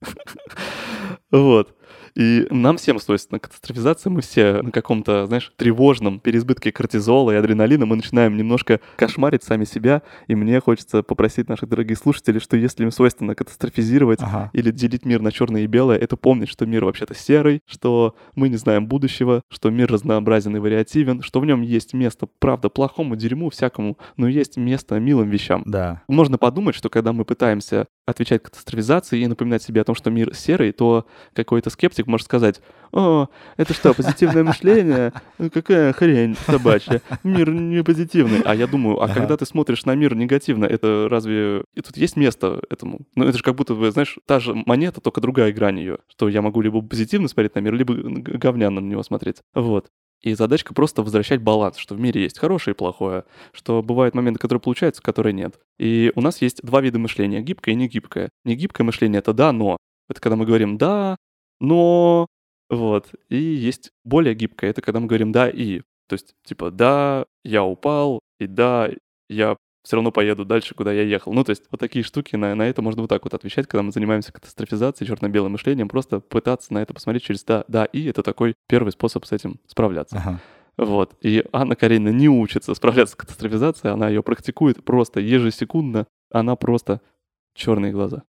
(laughs) Вот. И нам всем свойственна катастрофизация, мы все на каком-то, знаешь, тревожном переизбытке кортизола и адреналина, мы начинаем немножко кошмарить сами себя, и мне хочется попросить наших дорогих слушателей, что если им свойственно катастрофизировать Ага. или делить мир на черное и белое, это помнить, что мир вообще-то серый, что мы не знаем будущего, что мир разнообразен и вариативен, что в нем есть место, правда, плохому дерьму всякому, но есть место милым вещам. Да. Можно подумать, что когда мы пытаемся отвечать катастрофизации и напоминать себе о том, что мир серый, то какой-то скептик может сказать, «О, это что, позитивное (laughs) мышление? Ну, Какая хрень собачья. Мир не позитивный». А я думаю, а когда ты смотришь на мир негативно, это разве... И тут есть место этому? Ну, это же как будто знаешь, та же монета, только другая грань ее. Что я могу либо позитивно смотреть на мир, либо говняно на него смотреть. Вот. И задачка просто возвращать баланс, что в мире есть хорошее и плохое, что бывают моменты, которые получаются, которые нет. И у нас есть два вида мышления, гибкое и негибкое. Негибкое мышление — это «да, но». Это когда мы говорим «да, но...» Вот. И есть более гибкое, это когда мы говорим «да, и». То есть, типа «да, я упал», и «да, я все равно поеду дальше, куда я ехал. Ну, то есть вот такие штуки, на, на это можно вот так вот отвечать, когда мы занимаемся катастрофизацией, черно-белым мышлением, просто пытаться на это посмотреть через «да, да, и» — это такой первый способ с этим справляться. Ага. Вот. И Анна Каренина не учится справляться с катастрофизацией, она ее практикует просто ежесекундно, она просто черные глаза.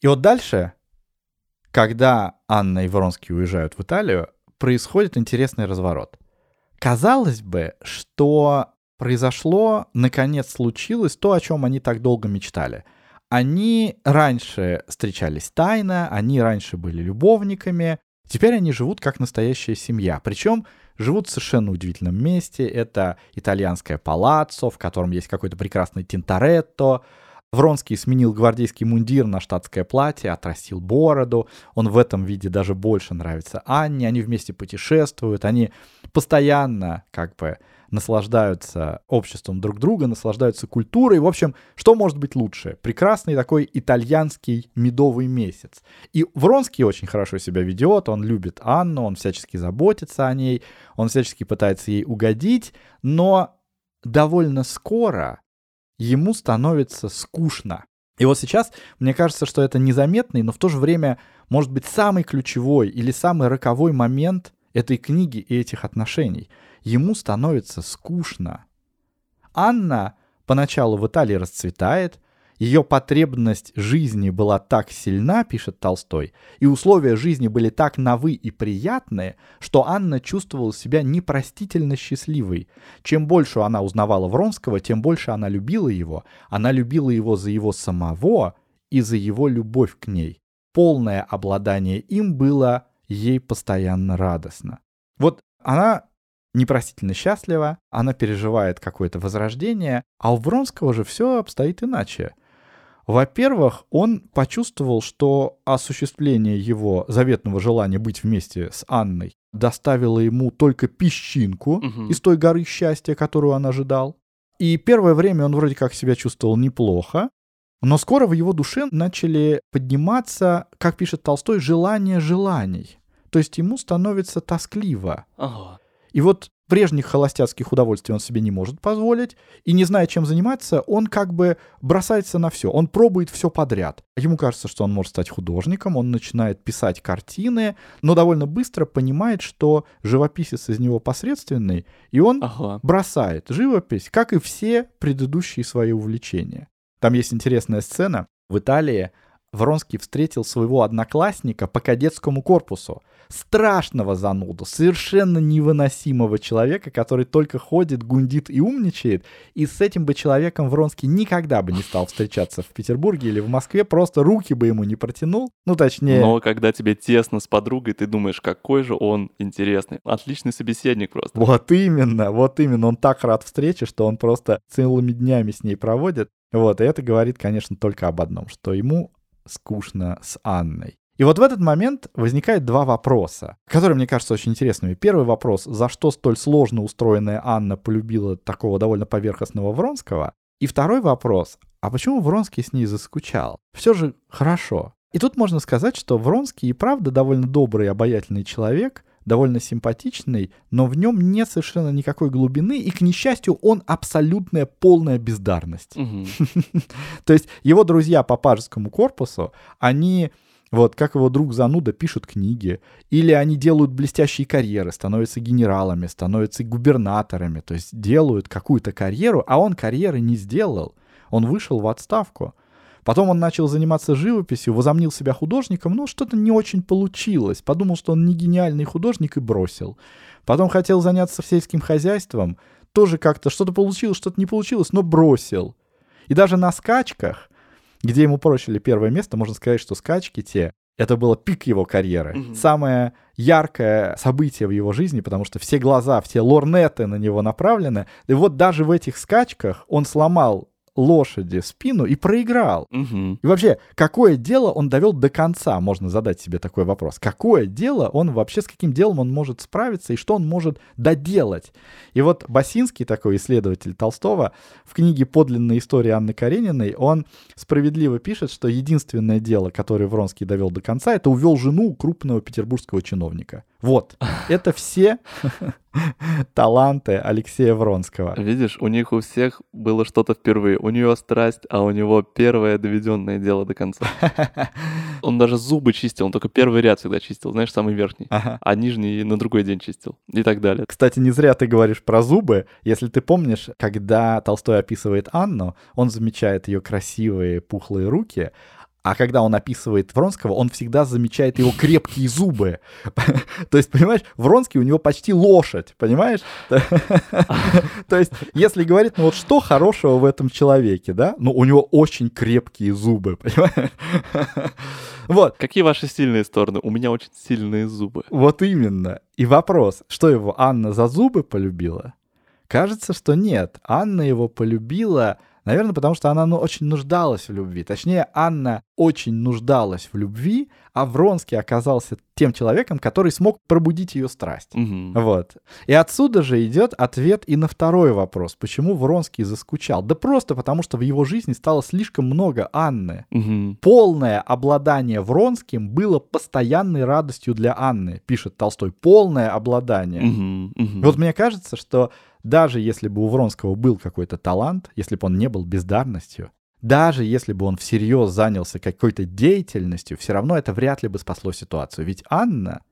И вот дальше, когда Анна и Вронский уезжают в Италию, происходит интересный разворот. Казалось бы, что произошло, наконец случилось то, о чем они так долго мечтали. Они раньше встречались тайно, они раньше были любовниками, теперь они живут как настоящая семья. Причем живут в совершенно удивительном месте. Это итальянское палаццо, в котором есть какой-то прекрасный тинторетто, Вронский сменил гвардейский мундир на штатское платье, отрастил бороду. Он в этом виде даже больше нравится Анне. Они вместе путешествуют, они постоянно как бы наслаждаются обществом друг друга, наслаждаются культурой. В общем, что может быть лучше? Прекрасный такой итальянский медовый месяц. И Вронский очень хорошо себя ведет, он любит Анну, он всячески заботится о ней, он всячески пытается ей угодить, но довольно скоро ему становится скучно. И вот сейчас мне кажется, что это незаметный, но в то же время может быть самый ключевой или самый роковой момент этой книги и этих отношений. Ему становится скучно. Анна поначалу в Италии расцветает, ее потребность жизни была так сильна, пишет Толстой, и условия жизни были так новы и приятные, что Анна чувствовала себя непростительно счастливой. Чем больше она узнавала Вронского, тем больше она любила его. Она любила его за его самого и за его любовь к ней. Полное обладание им было ей постоянно радостно. Вот она непростительно счастлива, она переживает какое-то возрождение, а у Вронского же все обстоит иначе. Во-первых, он почувствовал, что осуществление его заветного желания быть вместе с Анной доставило ему только песчинку Мгм. из той горы счастья, которую он ожидал. И первое время он вроде как себя чувствовал неплохо, Но скоро в его душе начали подниматься, как пишет Толстой, желания желаний. То есть ему становится тоскливо. Ага. И вот прежних холостяцких удовольствий он себе не может позволить, и не зная, чем заниматься, он как бы бросается на все, он пробует все подряд. Ему кажется, что он может стать художником, он начинает писать картины, но довольно быстро понимает, что живописец из него посредственный, и он Ага. бросает живопись, как и все предыдущие свои увлечения. Там есть интересная сцена. В Италии Вронский встретил своего одноклассника по кадетскому корпусу. Страшного зануду, совершенно невыносимого человека, который только ходит, гундит и умничает. И с этим бы человеком Вронский никогда бы не стал встречаться в Петербурге или в Москве, просто руки бы ему не протянул. Ну, точнее... Но когда тебе тесно с подругой, ты думаешь, какой же он интересный. Отличный собеседник просто. Вот именно, вот именно. Он так рад встрече, что он просто целыми днями с ней проводит. Вот, и это говорит, конечно, только об одном, что ему скучно с Анной. И вот в этот момент возникает два вопроса, которые мне кажутся очень интересными. Первый вопрос, за что столь сложно устроенная Анна полюбила такого довольно поверхностного Вронского? И второй вопрос, а почему Вронский с ней заскучал? Все же хорошо. И тут можно сказать, что Вронский и правда довольно добрый и обаятельный человек, довольно симпатичный, но в нем нет совершенно никакой глубины, и, к несчастью, он абсолютная полная бездарность. (laughs) То есть его друзья по пажескому корпусу, они вот как его друг зануда пишут книги, или они делают блестящие карьеры, становятся генералами, становятся губернаторами, то есть делают какую-то карьеру, а он карьеры не сделал. Он вышел в отставку. Потом он начал заниматься живописью, возомнил себя художником, но что-то не очень получилось. Подумал, что он не гениальный художник и бросил. Потом хотел заняться сельским хозяйством, тоже как-то что-то получилось, что-то не получилось, но бросил. И даже на скачках, где ему прочили первое место, можно сказать, что скачки те, это было пик его карьеры. Мгм. Самое яркое событие в его жизни, потому что все глаза, все лорнеты на него направлены. И вот даже в этих скачках он сломал лошади спину и проиграл. Мгм. И вообще, какое дело он довел до конца, можно задать себе такой вопрос. Какое дело он вообще, с каким делом он может справиться и что он может доделать? И вот Басинский, такой исследователь Толстого, в книге «Подлинная история Анны Карениной», он справедливо пишет, что единственное дело, которое Вронский довел до конца, это увел жену крупного петербургского чиновника. Вот. Это все (laughs) таланты Алексея Вронского. Видишь, у них у всех было что-то впервые. У нее страсть, а у него первое доведенное дело до конца. (laughs) Он даже зубы чистил, он только первый ряд всегда чистил, знаешь, самый верхний. Ага. А нижний на другой день чистил. И так далее. Кстати, не зря ты говоришь про зубы. Если ты помнишь, когда Толстой описывает Анну, он замечает ее красивые пухлые руки, а когда он описывает Вронского, он всегда замечает его крепкие зубы. (laughs) То есть, понимаешь, Вронский у него почти лошадь, понимаешь? (laughs) То есть, если говорить, ну вот что хорошего в этом человеке, да? Ну, у него очень крепкие зубы, (laughs) понимаешь? Вот, Какие ваши сильные стороны? У меня очень сильные зубы. вот именно. И вопрос, что его Анна за зубы полюбила? Кажется, что нет. Анна его полюбила, наверное, потому что она ну, очень нуждалась в любви. Точнее, Анна очень нуждалась в любви, а Вронский оказался тем человеком, который смог пробудить ее страсть. Мгм. Вот. И отсюда же идет ответ и на второй вопрос. Почему Вронский заскучал? Да просто потому, что в его жизни стало слишком много Анны. Мгм. Полное обладание Вронским было постоянной радостью для Анны, пишет Толстой. Полное обладание. Мгм. Мгм. Вот мне кажется, что даже если бы у Вронского был какой-то талант, если бы он не был бездарностью, даже если бы он всерьез занялся какой-то деятельностью, все равно это вряд ли бы спасло ситуацию. Ведь Анна,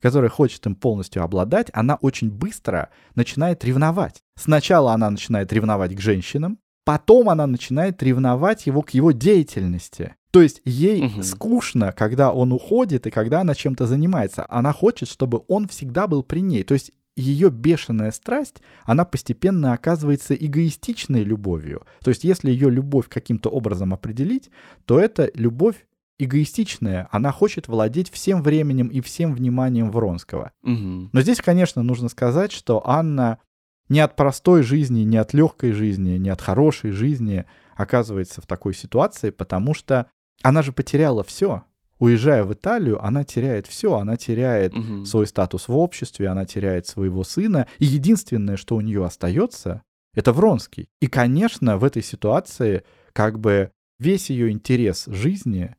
которая хочет им полностью обладать, она очень быстро начинает ревновать. Сначала она начинает ревновать к женщинам, потом она начинает ревновать его к его деятельности. То есть ей Мгм. скучно, когда он уходит и когда она чем-то занимается. Она хочет, чтобы он всегда был при ней. То есть ее бешеная страсть, она постепенно оказывается эгоистичной любовью. То есть если ее любовь каким-то образом определить, то это любовь эгоистичная. Она хочет владеть всем временем и всем вниманием Вронского. Мгм. Но здесь, конечно, нужно сказать, что Анна не от простой жизни, не от легкой жизни, не от хорошей жизни оказывается в такой ситуации, потому что она же потеряла все. Уезжая в Италию, она теряет все. Она теряет Мгм. свой статус в обществе, она теряет своего сына. И единственное, что у нее остается, это Вронский. И, конечно, в этой ситуации как бы весь ее интерес жизни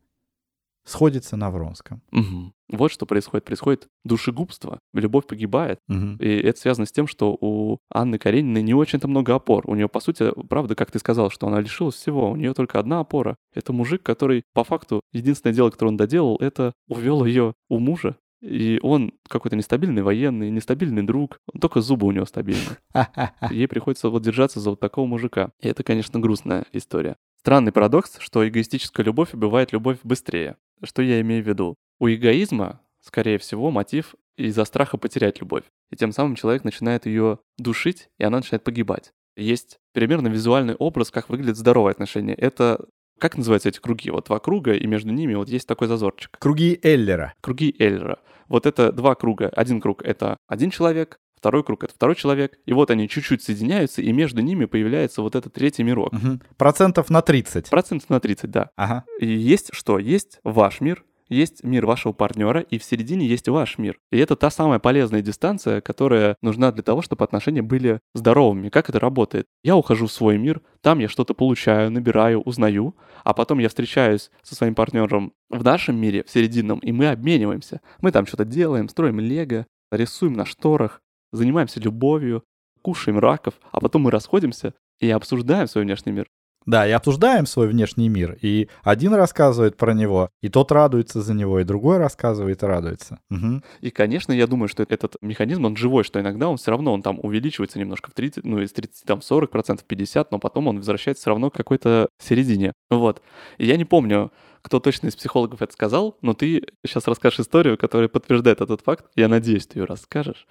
сходится на Вронском. Мгм. Вот что происходит. Происходит душегубство, любовь погибает. Мгм. И это связано с тем, что у Анны Карениной не очень-то много опор. У нее, по сути, правда, как ты сказал, что она лишилась всего. У нее только одна опора. Это мужик, который, по факту, единственное дело, которое он доделал, это увел ее у мужа. И он какой-то нестабильный военный, нестабильный друг. Только зубы у него стабильные. (laughs) Ей приходится вот держаться за вот такого мужика. И это, конечно, грустная история. Странный парадокс, что эгоистическая любовь убивает любовь быстрее. Что я имею в виду? У эгоизма, скорее всего, мотив из-за страха потерять любовь. И тем самым человек начинает ее душить, и она начинает погибать. Есть примерно визуальный образ, как выглядит здоровое отношение. Это как называются эти круги? Вот два круга, и между ними вот есть такой зазорчик. Круги Эллера. Круги Эллера. Вот это два круга. Один круг — это один человек, второй круг — это второй человек. И вот они чуть-чуть соединяются, и между ними появляется вот этот третий мирок. Мгм. Процентов на 30. Процентов на 30, да. Ага. И есть что? Есть ваш мир, есть мир вашего партнера, и в середине есть ваш мир. И это та самая полезная дистанция, которая нужна для того, чтобы отношения были здоровыми. Как это работает? Я ухожу в свой мир, там я что-то получаю, набираю, узнаю, а потом я встречаюсь со своим партнером в нашем мире, в серединном, и мы обмениваемся. Мы там что-то делаем, строим лего, рисуем на шторах, занимаемся любовью, кушаем раков, а потом мы расходимся и обсуждаем свой внешний мир. Да, и обсуждаем свой внешний мир. И один рассказывает про него, и тот радуется за него, и другой рассказывает и радуется. Мгм. И, конечно, я думаю, что этот механизм, он живой, что иногда он все равно, он там увеличивается немножко в 30, ну, из 30, там, 40 процентов, 50, но потом он возвращается все равно к какой-то середине. Вот. И я не помню, кто точно из психологов это сказал, но ты сейчас расскажешь историю, которая подтверждает этот факт. Я надеюсь, ты ее расскажешь.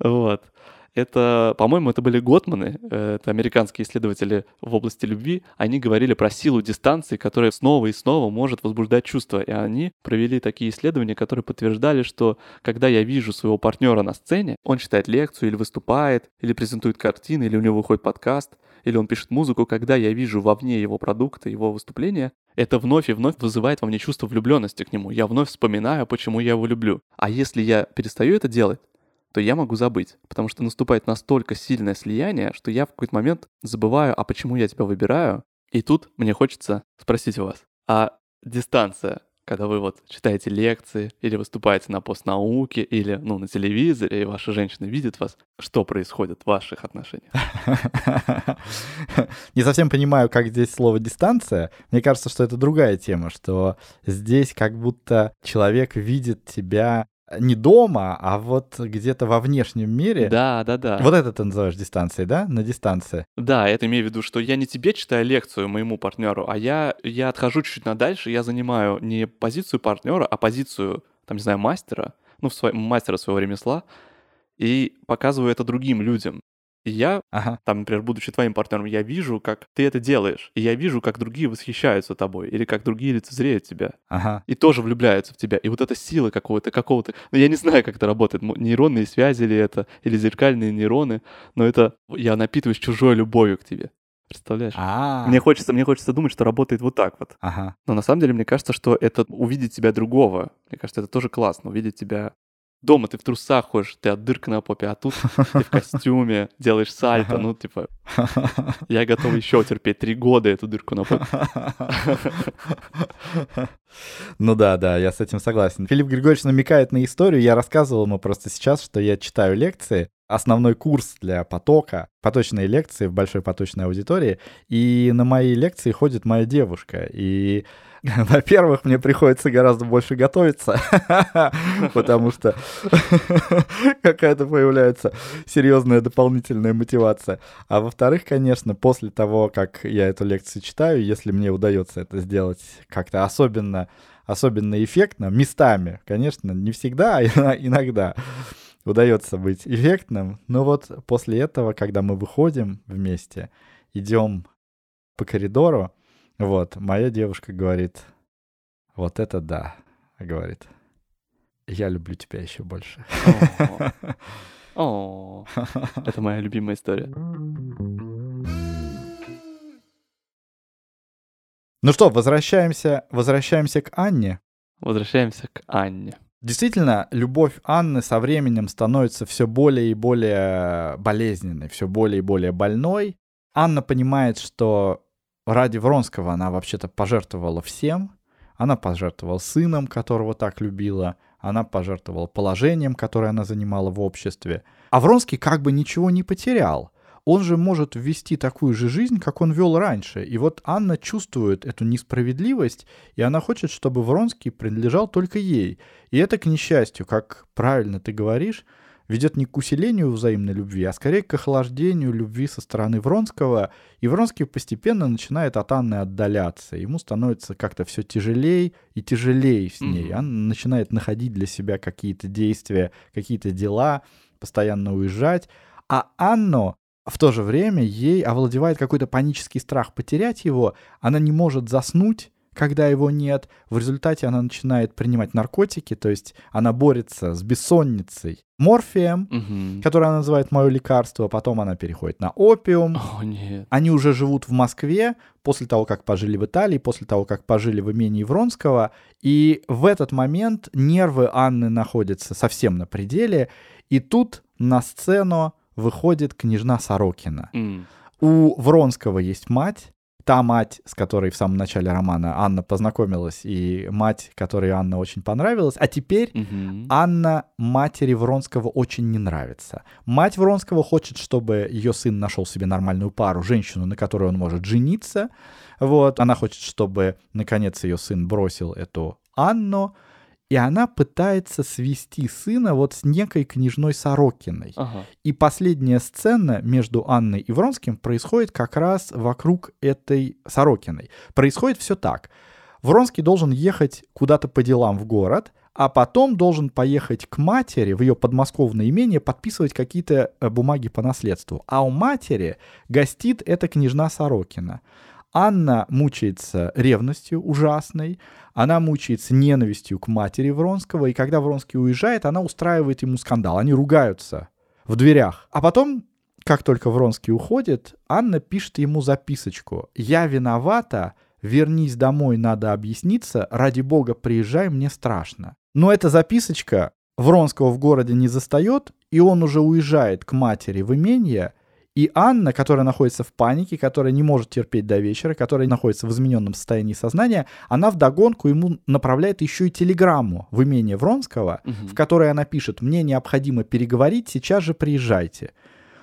Вот. Это, по-моему, это были Готманы, э, это американские исследователи в области любви. Они говорили про силу дистанции, которая снова и снова может возбуждать чувства. И они провели такие исследования, которые подтверждали, что когда я вижу своего партнера на сцене, он читает лекцию или выступает, или презентует картины, или у него выходит подкаст, или он пишет музыку, когда я вижу вовне его продукты, его выступления, это вновь и вновь вызывает во мне чувство влюбленности к нему. Я вновь вспоминаю, почему я его люблю. А если я перестаю это делать, то я могу забыть, потому что наступает настолько сильное слияние, что я в какой-то момент забываю, а почему я тебя выбираю. И тут мне хочется спросить у вас, а дистанция, когда вы вот читаете лекции или выступаете на постнауке или ну, на телевизоре, и ваша женщина видит вас, что происходит в ваших отношениях? (laughs) Не совсем понимаю, как здесь слово дистанция. Мне кажется, что это другая тема, что здесь как будто человек видит тебя не дома, а вот где-то во внешнем мире. Да, да, да. Вот это ты называешь дистанцией, да? На дистанции. Да, это имею в виду, что я не тебе читаю лекцию моему партнеру, а я, я отхожу чуть-чуть на дальше, я занимаю не позицию партнера, а позицию, там, не знаю, мастера, ну, в своем, мастера своего ремесла, и показываю это другим людям. И я, Ага. там, например, будучи твоим партнером, я вижу, как ты это делаешь, и я вижу, как другие восхищаются тобой, или как другие лицезреют тебя, Ага. и тоже влюбляются в тебя. И вот эта сила какого-то, какого-то... Ну, я не знаю, как это работает, нейронные связи ли это, или зеркальные нейроны, но это я напитываюсь чужой любовью к тебе. Представляешь? А. Мне хочется, мне хочется думать, что работает вот так вот. Ага. Но на самом деле, мне кажется, что это увидеть тебя другого. Мне кажется, это тоже классно. Увидеть тебя дома, ты в трусах ходишь, ты от дырка на попе, а тут ты в (laughs) костюме, делаешь сальто, ну, типа, я готов еще терпеть три года эту дырку на попе. (laughs) Ну да, да, я с этим согласен. Филипп Григорьевич намекает на историю. Я рассказывал ему просто сейчас, что я читаю лекции, основной курс для потока, поточные лекции в большой поточной аудитории, и на мои лекции ходит моя девушка. И, (laughs) во-первых, мне приходится гораздо больше готовиться, (laughs) потому что (laughs) какая-то появляется серьезная дополнительная мотивация. А во-вторых, конечно, после того, как я эту лекцию читаю, если мне удается это сделать как-то особенно особенно эффектно, местами, конечно, не всегда, а иногда удается быть эффектным. Но вот после этого, когда мы выходим вместе, идем по коридору, вот, моя девушка говорит, вот это да, говорит, я люблю тебя еще больше. О, это моя любимая история. Ну что, возвращаемся, возвращаемся к Анне. Возвращаемся к Анне. Действительно, любовь Анны со временем становится все более и более болезненной, все более и более больной. Анна понимает, что ради Вронского она вообще-то пожертвовала всем. Она пожертвовала сыном, которого так любила. Она пожертвовала положением, которое она занимала в обществе. А Вронский как бы ничего не потерял. Он же может вести такую же жизнь, как он вел раньше. И вот Анна чувствует эту несправедливость, и она хочет, чтобы Вронский принадлежал только ей. И это, к несчастью, как правильно ты говоришь, ведет не к усилению взаимной любви, а скорее к охлаждению любви со стороны Вронского, и Вронский постепенно начинает от Анны отдаляться. Ему становится как-то все тяжелее и тяжелее с ней. Mm-hmm. Он начинает находить для себя какие-то действия, какие-то дела, постоянно уезжать. А Анну в то же время ей овладевает какой-то панический страх потерять его, она не может заснуть, когда его нет. В результате она начинает принимать наркотики, то есть она борется с бессонницей морфием, угу. который она называет мое лекарство, потом она переходит на опиум. О, нет. Они уже живут в Москве после того, как пожили в Италии, после того, как пожили в имении Вронского, и в этот момент нервы Анны находятся совсем на пределе, и тут на сцену выходит княжна Сорокина. Mm. У Вронского есть мать, та мать, с которой в самом начале романа Анна познакомилась, и мать, которой Анна очень понравилась, а теперь угу. Анна матери Вронского очень не нравится. Мать Вронского хочет, чтобы ее сын нашел себе нормальную пару, женщину, на которой он может жениться. Вот, она хочет, чтобы наконец ее сын бросил эту Анну и она пытается свести сына вот с некой княжной Сорокиной. Ага. И последняя сцена между Анной и Вронским происходит как раз вокруг этой Сорокиной. Происходит все так. Вронский должен ехать куда-то по делам в город, а потом должен поехать к матери в ее подмосковное имение подписывать какие-то э, бумаги по наследству. А у матери гостит эта княжна Сорокина. Анна мучается ревностью ужасной, она мучается ненавистью к матери Вронского, и когда Вронский уезжает, она устраивает ему скандал. Они ругаются в дверях. А потом, как только Вронский уходит, Анна пишет ему записочку. «Я виновата, вернись домой, надо объясниться, ради бога, приезжай, мне страшно». Но эта записочка Вронского в городе не застает, и он уже уезжает к матери в имение, и Анна, которая находится в панике, которая не может терпеть до вечера, которая находится в измененном состоянии сознания, она вдогонку ему направляет еще и телеграмму в имение Вронского, угу. в которой она пишет «Мне необходимо переговорить, сейчас же приезжайте».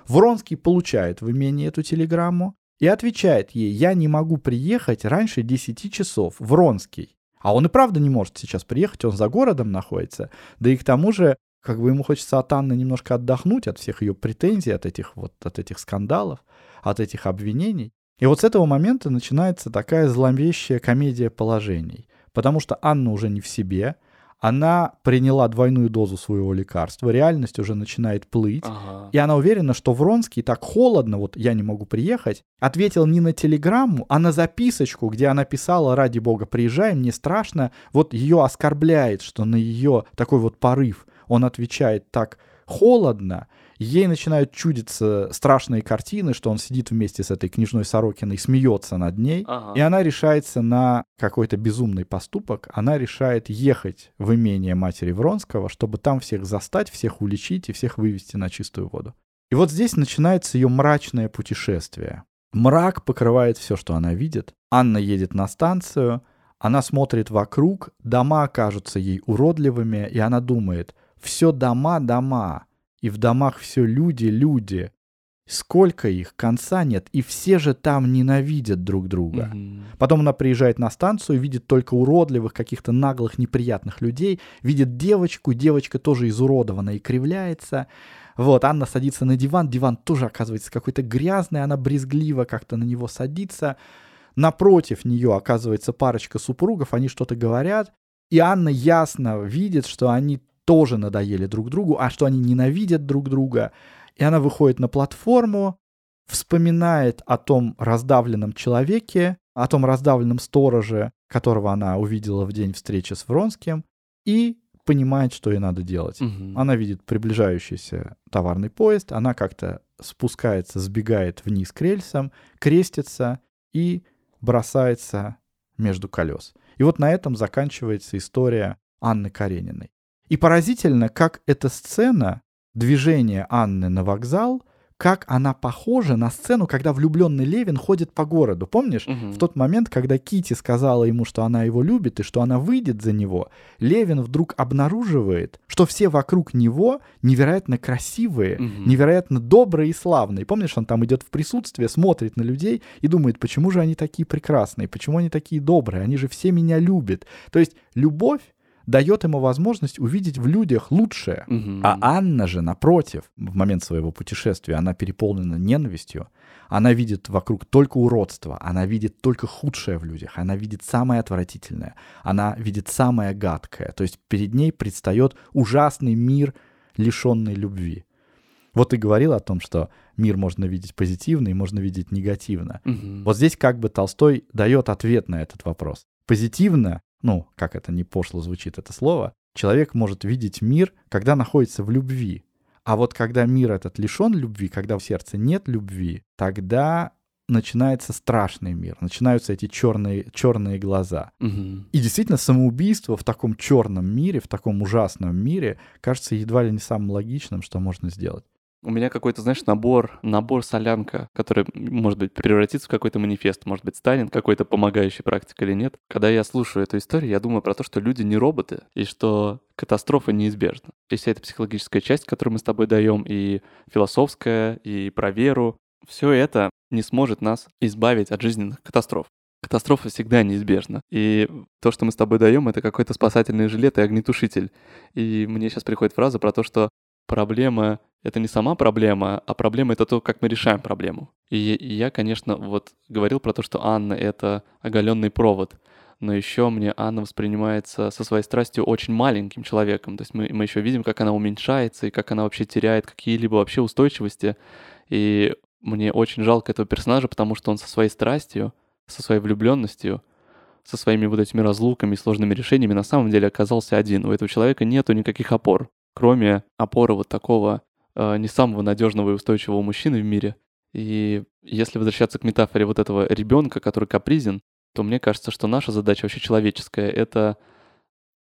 Вронский получает в имение эту телеграмму и отвечает ей «Я не могу приехать раньше 10 часов». Вронский. А он и правда не может сейчас приехать, он за городом находится. Да и к тому же как бы ему хочется от Анны немножко отдохнуть от всех ее претензий, от этих вот, от этих скандалов, от этих обвинений. И вот с этого момента начинается такая зловещая комедия положений. Потому что Анна уже не в себе, она приняла двойную дозу своего лекарства, реальность уже начинает плыть, ага. и она уверена, что Вронский так холодно, вот я не могу приехать, ответил не на телеграмму, а на записочку, где она писала, ради бога, приезжай, мне страшно, вот ее оскорбляет, что на ее такой вот порыв он отвечает так холодно, ей начинают чудиться страшные картины, что он сидит вместе с этой княжной Сорокиной, смеется над ней, ага. и она решается на какой-то безумный поступок, она решает ехать в имение матери Вронского, чтобы там всех застать, всех уличить и всех вывести на чистую воду. И вот здесь начинается ее мрачное путешествие. Мрак покрывает все, что она видит. Анна едет на станцию, она смотрит вокруг, дома кажутся ей уродливыми, и она думает, все дома, дома. И в домах все люди, люди. Сколько их, конца нет, и все же там ненавидят друг друга. Mm-hmm. Потом она приезжает на станцию, видит только уродливых, каких-то наглых, неприятных людей, видит девочку, девочка тоже изуродована и кривляется. Вот, Анна садится на диван, диван тоже оказывается какой-то грязный, она брезгливо как-то на него садится. Напротив нее оказывается парочка супругов, они что-то говорят, и Анна ясно видит, что они тоже надоели друг другу, а что они ненавидят друг друга. И она выходит на платформу, вспоминает о том раздавленном человеке, о том раздавленном стороже, которого она увидела в день встречи с Вронским, и понимает, что ей надо делать. Угу. Она видит приближающийся товарный поезд, она как-то спускается, сбегает вниз к рельсам, крестится и бросается между колес. И вот на этом заканчивается история Анны Карениной. И поразительно, как эта сцена движения Анны на вокзал как она похожа на сцену, когда влюбленный Левин ходит по городу. Помнишь? Мгм. В тот момент, когда Кити сказала ему, что она его любит и что она выйдет за него, Левин вдруг обнаруживает, что все вокруг него невероятно красивые, Мгм. невероятно добрые и славные. Помнишь, он там идет в присутствие, смотрит на людей и думает, почему же они такие прекрасные, почему они такие добрые, они же все меня любят. То есть любовь дает ему возможность увидеть в людях лучшее. Мгм. А Анна же, напротив, в момент своего путешествия, она переполнена ненавистью. Она видит вокруг только уродство, она видит только худшее в людях, она видит самое отвратительное, она видит самое гадкое. То есть перед ней предстает ужасный мир, лишенный любви. Вот ты говорил о том, что мир можно видеть позитивно и можно видеть негативно. Мгм. Вот здесь как бы Толстой дает ответ на этот вопрос. Позитивно, ну, как это не пошло звучит это слово, человек может видеть мир, когда находится в любви. А вот когда мир этот лишен любви, когда в сердце нет любви, тогда начинается страшный мир, начинаются эти черные, черные глаза. Мгм. И действительно, самоубийство в таком черном мире, в таком ужасном мире, кажется едва ли не самым логичным, что можно сделать. У меня какой-то, знаешь, набор, набор солянка, который, может быть, превратится в какой-то манифест, может быть, станет какой-то помогающей практикой или нет. Когда я слушаю эту историю, я думаю про то, что люди не роботы, и что катастрофа неизбежна. И вся эта психологическая часть, которую мы с тобой даем, и философская, и про веру, все это не сможет нас избавить от жизненных катастроф. Катастрофа всегда неизбежна. И то, что мы с тобой даем, это какой-то спасательный жилет и огнетушитель. И мне сейчас приходит фраза про то, что проблема — это не сама проблема, а проблема — это то, как мы решаем проблему. И, я, конечно, вот говорил про то, что Анна — это оголенный провод, но еще мне Анна воспринимается со своей страстью очень маленьким человеком. То есть мы, мы еще видим, как она уменьшается и как она вообще теряет какие-либо вообще устойчивости. И мне очень жалко этого персонажа, потому что он со своей страстью, со своей влюбленностью, со своими вот этими разлуками и сложными решениями на самом деле оказался один. У этого человека нету никаких опор, кроме опоры вот такого э, не самого надежного и устойчивого мужчины в мире. И если возвращаться к метафоре вот этого ребенка, который капризен, то мне кажется, что наша задача вообще человеческая — это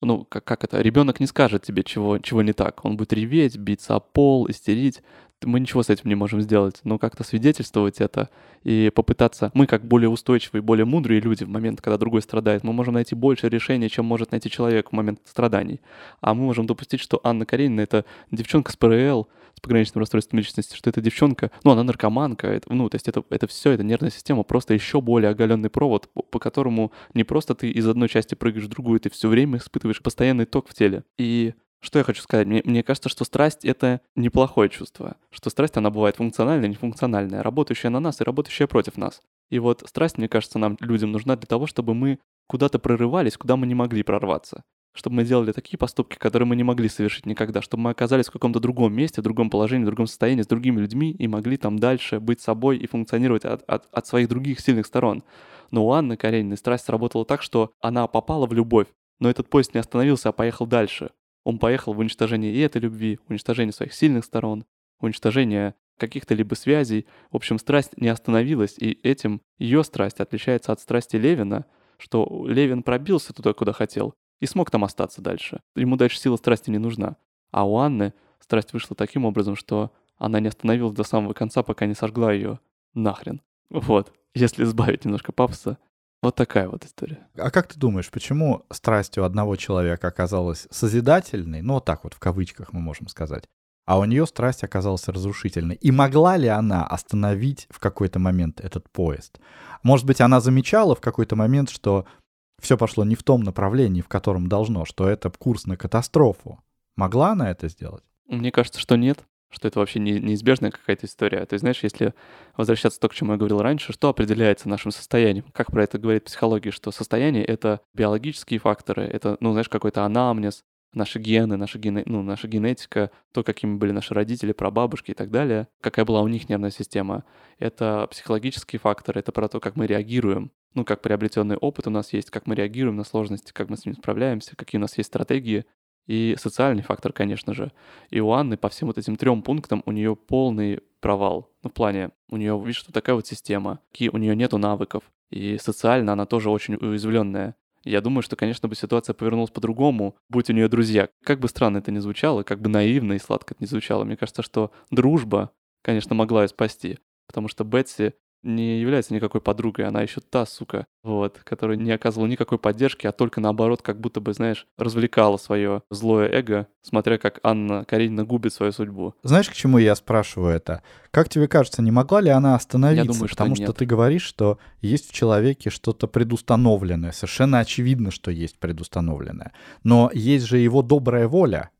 ну, как, как это, ребенок не скажет тебе, чего, чего не так. Он будет реветь, биться о пол, истерить. Мы ничего с этим не можем сделать. Но как-то свидетельствовать это и попытаться... Мы, как более устойчивые, более мудрые люди в момент, когда другой страдает, мы можем найти больше решений, чем может найти человек в момент страданий. А мы можем допустить, что Анна Каренина — это девчонка с ПРЛ, с пограничным расстройством личности, что эта девчонка, ну, она наркоманка, это, ну, то есть это, это все, это нервная система, просто еще более оголенный провод, по, которому не просто ты из одной части прыгаешь в другую, ты все время испытываешь постоянный ток в теле. И что я хочу сказать? Мне, мне кажется, что страсть — это неплохое чувство. Что страсть, она бывает функциональная, нефункциональная, работающая на нас и работающая против нас. И вот страсть, мне кажется, нам, людям, нужна для того, чтобы мы куда-то прорывались, куда мы не могли прорваться. Чтобы мы делали такие поступки, которые мы не могли совершить никогда. Чтобы мы оказались в каком-то другом месте, в другом положении, в другом состоянии, с другими людьми и могли там дальше быть собой и функционировать от, от, от своих других сильных сторон. Но у Анны Карениной страсть сработала так, что она попала в любовь, но этот поезд не остановился, а поехал дальше. Он поехал в уничтожение и этой любви, уничтожение своих сильных сторон, уничтожение каких-то либо связей. В общем, страсть не остановилась, и этим ее страсть отличается от страсти Левина, что Левин пробился туда, куда хотел, и смог там остаться дальше. Ему дальше сила страсти не нужна. А у Анны страсть вышла таким образом, что она не остановилась до самого конца, пока не сожгла ее нахрен. Вот, если избавить немножко пафоса, вот такая вот история. А как ты думаешь, почему страсть у одного человека оказалась созидательной, ну вот так вот в кавычках мы можем сказать, а у нее страсть оказалась разрушительной? И могла ли она остановить в какой-то момент этот поезд? Может быть, она замечала в какой-то момент, что все пошло не в том направлении, в котором должно, что это курс на катастрофу. Могла она это сделать? Мне кажется, что нет, что это вообще не, неизбежная какая-то история. То есть, знаешь, если возвращаться то, к чему я говорил раньше, что определяется нашим состоянием? Как про это говорит психология, что состояние — это биологические факторы, это, ну, знаешь, какой-то анамнез, наши гены, наша, гене, ну, наша генетика, то, какими были наши родители, прабабушки и так далее, какая была у них нервная система. Это психологические факторы, это про то, как мы реагируем. Ну, как приобретенный опыт у нас есть, как мы реагируем на сложности, как мы с ними справляемся, какие у нас есть стратегии. И социальный фактор, конечно же. И у Анны по всем вот этим трем пунктам у нее полный провал. Ну, в плане, у нее, видишь, что такая вот система, у нее нету навыков. И социально она тоже очень уязвленная. Я думаю, что, конечно, бы ситуация повернулась по-другому, будь у нее друзья. Как бы странно это ни звучало, как бы наивно и сладко это ни звучало, мне кажется, что дружба конечно, могла ее спасти. Потому что Бетси не является никакой подругой, она еще та сука, вот, которая не оказывала никакой поддержки, а только наоборот, как будто бы, знаешь, развлекала свое злое эго, смотря как Анна Каренина губит свою судьбу. Знаешь, к чему я спрашиваю это? Как тебе кажется, не могла ли она остановиться? Я думаю, что Потому нет. что ты говоришь, что есть в человеке что-то предустановленное. Совершенно очевидно, что есть предустановленное. Но есть же его добрая воля.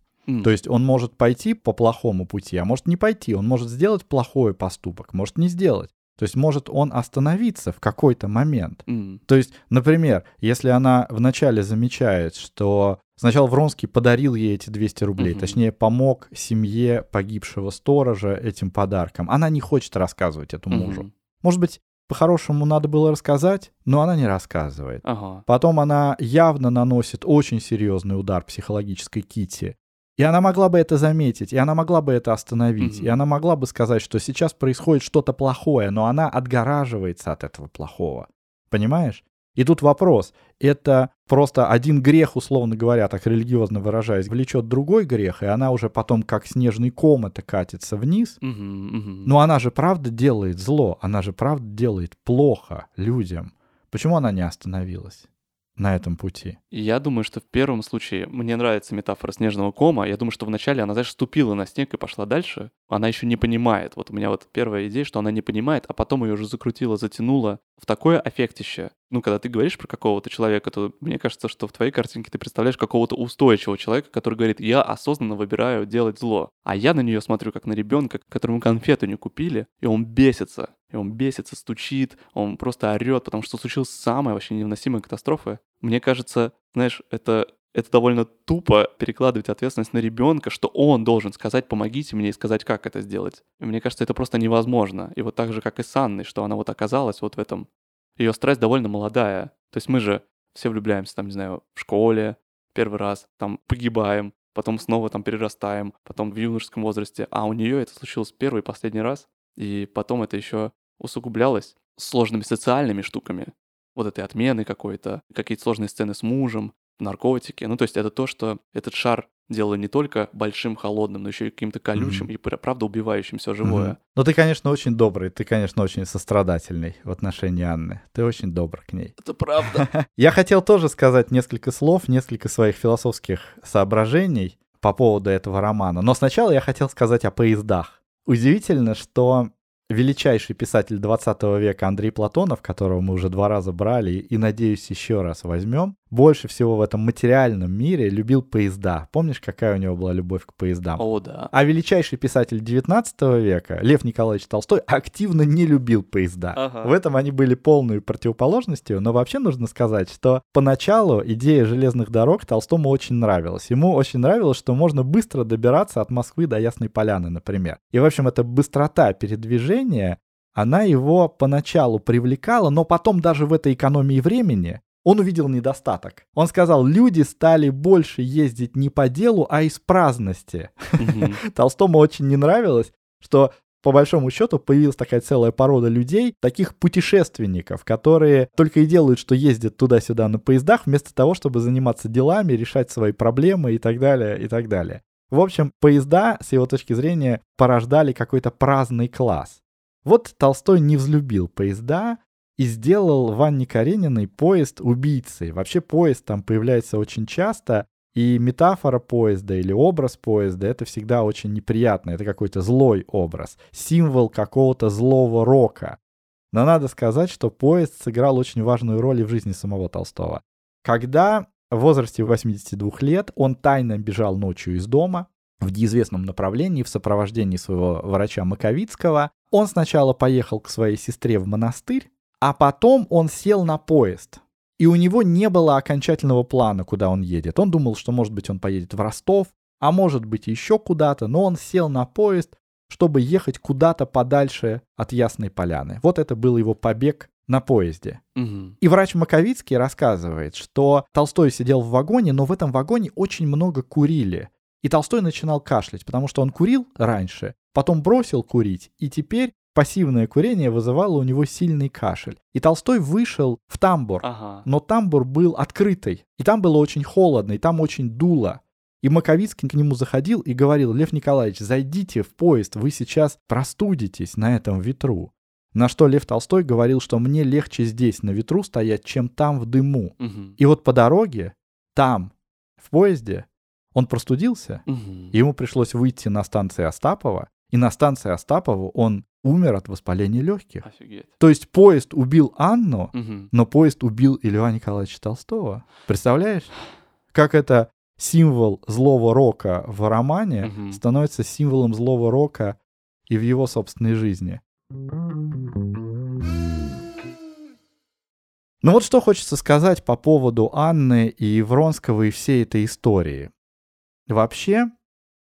То есть он может пойти по плохому пути, а может не пойти. Он может сделать плохой поступок, может не сделать. То есть может он остановиться в какой-то момент. м, То есть, например, если она вначале замечает, что сначала Вронский подарил ей эти 200 рублей, Мгм. точнее, помог семье погибшего сторожа этим подарком, она не хочет рассказывать эту мужу. мгм. Может быть, по-хорошему надо было рассказать, но она не рассказывает. Ага. Потом она явно наносит очень серьезный удар психологической Кити. И она могла бы это заметить, и она могла бы это остановить, Мгм. и она могла бы сказать, что сейчас происходит что-то плохое, но она отгораживается от этого плохого. Понимаешь? И тут вопрос. Это просто один грех, условно говоря, так религиозно выражаясь, влечет другой грех, и она уже потом как снежный ком это катится вниз. Мгм, мгм. Но она же правда делает зло, она же правда делает плохо людям. Почему она не остановилась на этом пути? Я думаю, что в первом случае мне нравится метафора снежного кома. Я думаю, что вначале она, знаешь, ступила на снег и пошла дальше. Она еще не понимает. Вот у меня вот первая идея, что она не понимает, а потом ее уже закрутила, затянула в такое аффектище. Ну, когда ты говоришь про какого-то человека, то мне кажется, что в твоей картинке ты представляешь какого-то устойчивого человека, который говорит, я осознанно выбираю делать зло. А я на нее смотрю как на ребенка, которому конфету не купили, и он бесится. И он бесится, стучит, он просто орет, потому что случилась самая вообще невыносимая катастрофа. Мне кажется, знаешь, это, это довольно тупо перекладывать ответственность на ребенка, что он должен сказать «помогите мне» и сказать, как это сделать. И мне кажется, это просто невозможно. И вот так же, как и с Анной, что она вот оказалась вот в этом. Ее страсть довольно молодая. То есть мы же все влюбляемся, там, не знаю, в школе, первый раз, там, погибаем, потом снова там перерастаем, потом в юношеском возрасте. А у нее это случилось первый и последний раз. И потом это еще усугублялось сложными социальными штуками. Вот этой отмены какой-то, какие-то сложные сцены с мужем, наркотики. Ну, то есть это то, что этот шар делало не только большим, холодным, но еще и каким-то колючим Мгм. и пра- правда убивающим все живое. Мгм. Ну, ты, конечно, очень добрый, ты, конечно, очень сострадательный в отношении Анны. Ты очень добр к ней. Это правда. (laughs) Я хотел тоже сказать несколько слов, несколько своих философских соображений по поводу этого романа. Но сначала я хотел сказать о поездах. Удивительно, что величайший писатель 20 века Андрей Платонов, которого мы уже два раза брали и, надеюсь, еще раз возьмем, больше всего в этом материальном мире любил поезда. Помнишь, какая у него была любовь к поездам? О, да. А величайший писатель 19 века, Лев Николаевич Толстой, активно не любил поезда. Ага. В этом они были полной противоположностью, но вообще нужно сказать, что поначалу идея железных дорог Толстому очень нравилась. Ему очень нравилось, что можно быстро добираться от Москвы до Ясной Поляны, например. И, в общем, эта быстрота передвижения, она его поначалу привлекала, но потом даже в этой экономии времени он увидел недостаток. Он сказал, люди стали больше ездить не по делу, а из праздности. (laughs) Толстому очень не нравилось, что по большому счету появилась такая целая порода людей, таких путешественников, которые только и делают, что ездят туда-сюда на поездах, вместо того, чтобы заниматься делами, решать свои проблемы и так далее, и так далее. В общем, поезда, с его точки зрения, порождали какой-то праздный класс. Вот Толстой не взлюбил поезда и сделал в Анне Карениной поезд убийцей. Вообще поезд там появляется очень часто, и метафора поезда или образ поезда — это всегда очень неприятно. Это какой-то злой образ, символ какого-то злого рока. Но надо сказать, что поезд сыграл очень важную роль и в жизни самого Толстого. Когда в возрасте 82 лет он тайно бежал ночью из дома в неизвестном направлении в сопровождении своего врача Маковицкого, он сначала поехал к своей сестре в монастырь, а потом он сел на поезд. И у него не было окончательного плана, куда он едет. Он думал, что, может быть, он поедет в Ростов, а может быть, еще куда-то, но он сел на поезд, чтобы ехать куда-то подальше от Ясной Поляны. Вот это был его побег на поезде. Мгм. И врач Маковицкий рассказывает, что Толстой сидел в вагоне, но в этом вагоне очень много курили. И Толстой начинал кашлять, потому что он курил раньше, потом бросил курить, и теперь пассивное курение вызывало у него сильный кашель. И Толстой вышел в тамбур, Ага. но тамбур был открытый, и там было очень холодно, и там очень дуло. И Маковицкий к нему заходил и говорил, Лев Николаевич, зайдите в поезд, вы сейчас простудитесь на этом ветру. На что Лев Толстой говорил, что мне легче здесь на ветру стоять, чем там в дыму. Мгм. И вот по дороге, там, в поезде, он простудился, Мгм. и ему пришлось выйти на станции Остапова, и на станции Остапова он умер от воспаления легких. Офигеть. То есть поезд убил Анну, Мгм. но поезд убил и Льва Николаевича Толстого. Представляешь? Как это символ злого рока в романе Мгм. становится символом злого рока и в его собственной жизни. Ну вот что хочется сказать по поводу Анны и Вронского и всей этой истории. Вообще,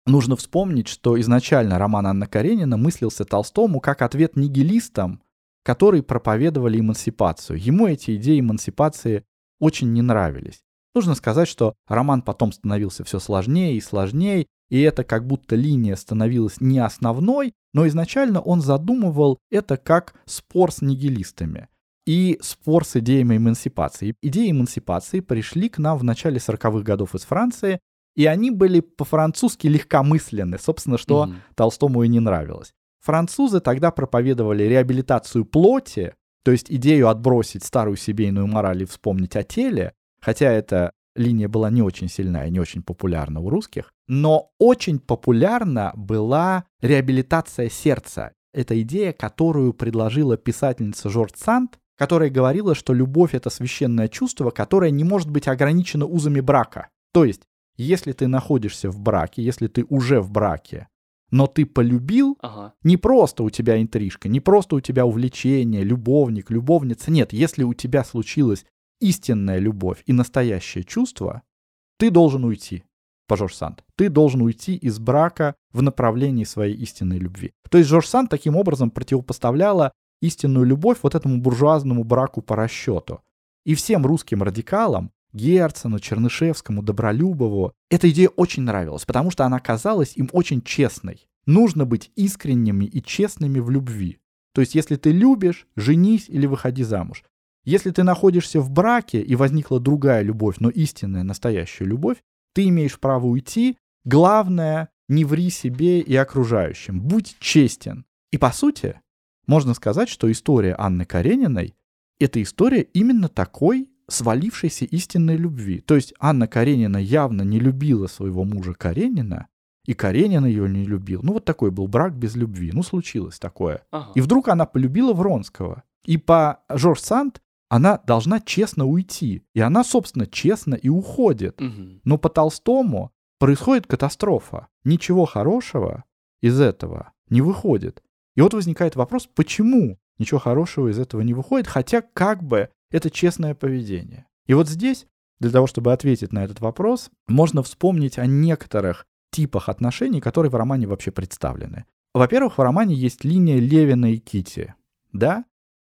нужно вспомнить, что изначально роман Анна Каренина мыслился Толстому как ответ нигилистам, которые проповедовали эмансипацию. Ему эти идеи эмансипации очень не нравились. Нужно сказать, что роман потом становился все сложнее и сложнее, и это как будто линия становилась не основной, но изначально он задумывал это как спор с нигилистами и спор с идеями эмансипации. Идеи эмансипации пришли к нам в начале 40-х годов из Франции, и они были по-французски легкомысленны, собственно, что Мгм. Толстому и не нравилось. Французы тогда проповедовали реабилитацию плоти, то есть идею отбросить старую семейную мораль и вспомнить о теле, хотя эта линия была не очень сильная, не очень популярна у русских, но очень популярна была реабилитация сердца. Это идея, которую предложила писательница Жорж Санд, которая говорила, что любовь — это священное чувство, которое не может быть ограничено узами брака. То есть, если ты находишься в браке, если ты уже в браке, но ты полюбил, Ага. не просто у тебя интрижка, не просто у тебя увлечение, любовник, любовница. Нет, если у тебя случилась истинная любовь и настоящее чувство, ты должен уйти. По Жорж Санд. Ты должен уйти из брака в направлении своей истинной любви. То есть Жорж Санд таким образом противопоставляла истинную любовь вот этому буржуазному браку по расчету. И всем русским радикалам, Герцену, Чернышевскому, Добролюбову, эта идея очень нравилась, потому что она казалась им очень честной. Нужно быть искренними и честными в любви. То есть, если ты любишь, женись или выходи замуж. Если ты находишься в браке и возникла другая любовь, но истинная, настоящая любовь, ты имеешь право уйти. Главное, не ври себе и окружающим. Будь честен. И по сути, можно сказать, что история Анны Карениной — это история именно такой свалившейся истинной любви. То есть Анна Каренина явно не любила своего мужа Каренина, и Каренин ее не любил. Ну вот такой был брак без любви. Ну случилось такое. Ага. И вдруг она полюбила Вронского. И по Жорж Санд она должна честно уйти. И она, собственно, честно и уходит. Мгм. Но по Толстому происходит катастрофа. Ничего хорошего из этого не выходит. И вот возникает вопрос, почему ничего хорошего из этого не выходит, хотя как бы это честное поведение. И вот здесь, для того, чтобы ответить на этот вопрос, можно вспомнить о некоторых типах отношений, которые в романе вообще представлены. Во-первых, в романе есть линия Левина и Кити, да?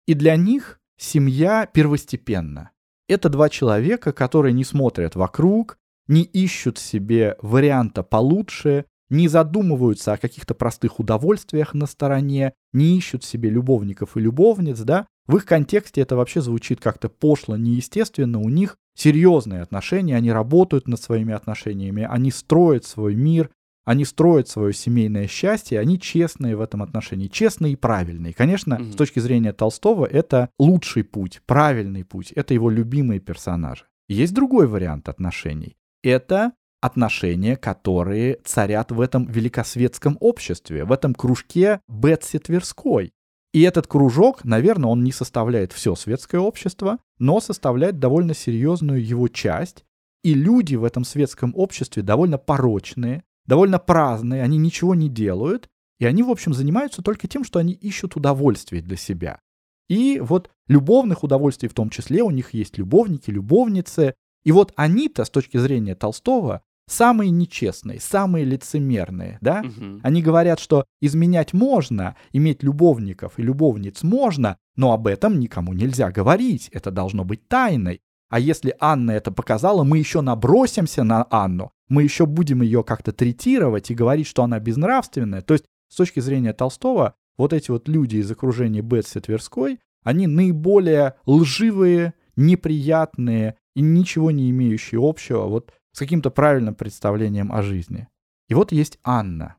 И для них семья первостепенна. Это два человека, которые не смотрят вокруг, не ищут себе варианта получше, не задумываются о каких-то простых удовольствиях на стороне, не ищут себе любовников и любовниц, да? В их контексте это вообще звучит как-то пошло, неестественно. У них серьезные отношения, они работают над своими отношениями, они строят свой мир, они строят свое семейное счастье, они честные в этом отношении, честные и правильные. Конечно, Мгм. с точки зрения Толстого, это лучший путь, правильный путь, это его любимые персонажи. Есть другой вариант отношений. Это отношения, которые царят в этом великосветском обществе, в этом кружке Бетси Тверской. И этот кружок, наверное, он не составляет все светское общество, но составляет довольно серьезную его часть. И люди в этом светском обществе довольно порочные, довольно праздные, они ничего не делают, и они, в общем, занимаются только тем, что они ищут удовольствие для себя. И вот любовных удовольствий в том числе, у них есть любовники, любовницы. И вот они-то, с точки зрения Толстого, самые нечестные, самые лицемерные, да? Мгм. Они говорят, что изменять можно, иметь любовников и любовниц можно, но об этом никому нельзя говорить, это должно быть тайной. А если Анна это показала, мы еще набросимся на Анну, мы еще будем ее как-то третировать и говорить, что она безнравственная. То есть, с точки зрения Толстого, вот эти вот люди из окружения Бетси Тверской, они наиболее лживые, неприятные и ничего не имеющие общего вот с каким-то правильным представлением о жизни. И вот есть Анна.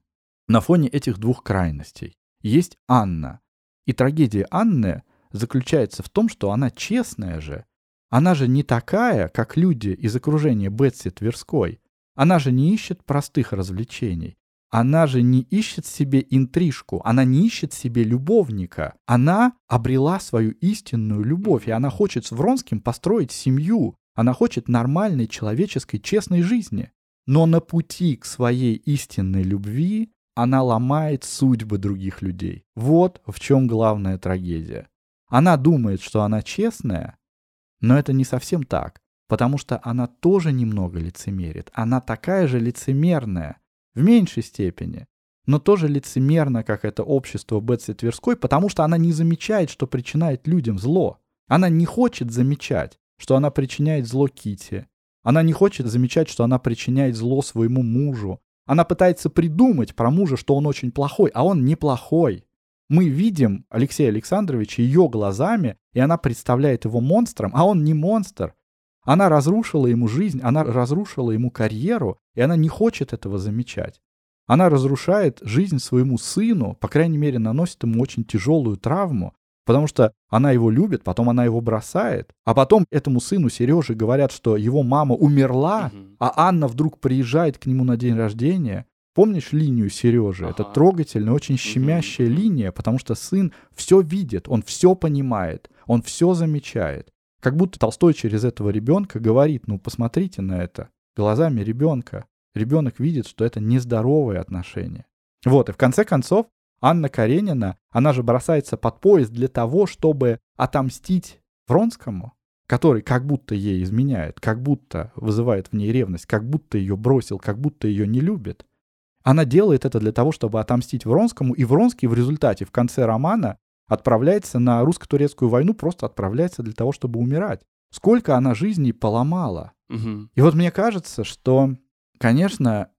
На фоне этих двух крайностей есть Анна. И трагедия Анны заключается в том, что она честная же. Она же не такая, как люди из окружения Бетси Тверской. Она же не ищет простых развлечений. Она же не ищет себе интрижку, она не ищет себе любовника. Она обрела свою истинную любовь, и она хочет с Вронским построить семью. Она хочет нормальной человеческой честной жизни. Но на пути к своей истинной любви она ломает судьбы других людей. Вот в чем главная трагедия. Она думает, что она честная, но это не совсем так, потому что она тоже немного лицемерит. Она такая же лицемерная, в меньшей степени, но тоже лицемерно, как это общество Бетси Тверской, потому что она не замечает, что причиняет людям зло. Она не хочет замечать, что она причиняет зло Кити. Она не хочет замечать, что она причиняет зло своему мужу. Она пытается придумать про мужа, что он очень плохой, а он неплохой. Мы видим Алексея Александровича ее глазами, и она представляет его монстром, а он не монстр. Она разрушила ему жизнь, она разрушила ему карьеру, и она не хочет этого замечать. Она разрушает жизнь своему сыну, по крайней мере, наносит ему очень тяжелую травму, потому что она его любит, потом она его бросает, а потом этому сыну Сереже говорят, что его мама умерла, а Анна вдруг приезжает к нему на день рождения. Помнишь линию Сережи? Ага. Это трогательная, очень щемящая угу. линия, потому что сын все видит, он все понимает, он все замечает. Как будто Толстой через этого ребенка говорит, ну посмотрите на это глазами ребенка. Ребенок видит, что это нездоровые отношения. Вот, и в конце концов, Анна Каренина, она же бросается под поезд для того, чтобы отомстить Вронскому, который как будто ей изменяет, как будто вызывает в ней ревность, как будто ее бросил, как будто ее не любит. Она делает это для того, чтобы отомстить Вронскому, и Вронский в результате, в конце романа, отправляется на русско-турецкую войну, просто отправляется для того, чтобы умирать. Сколько она жизней поломала. Угу. И вот мне кажется, что, конечно,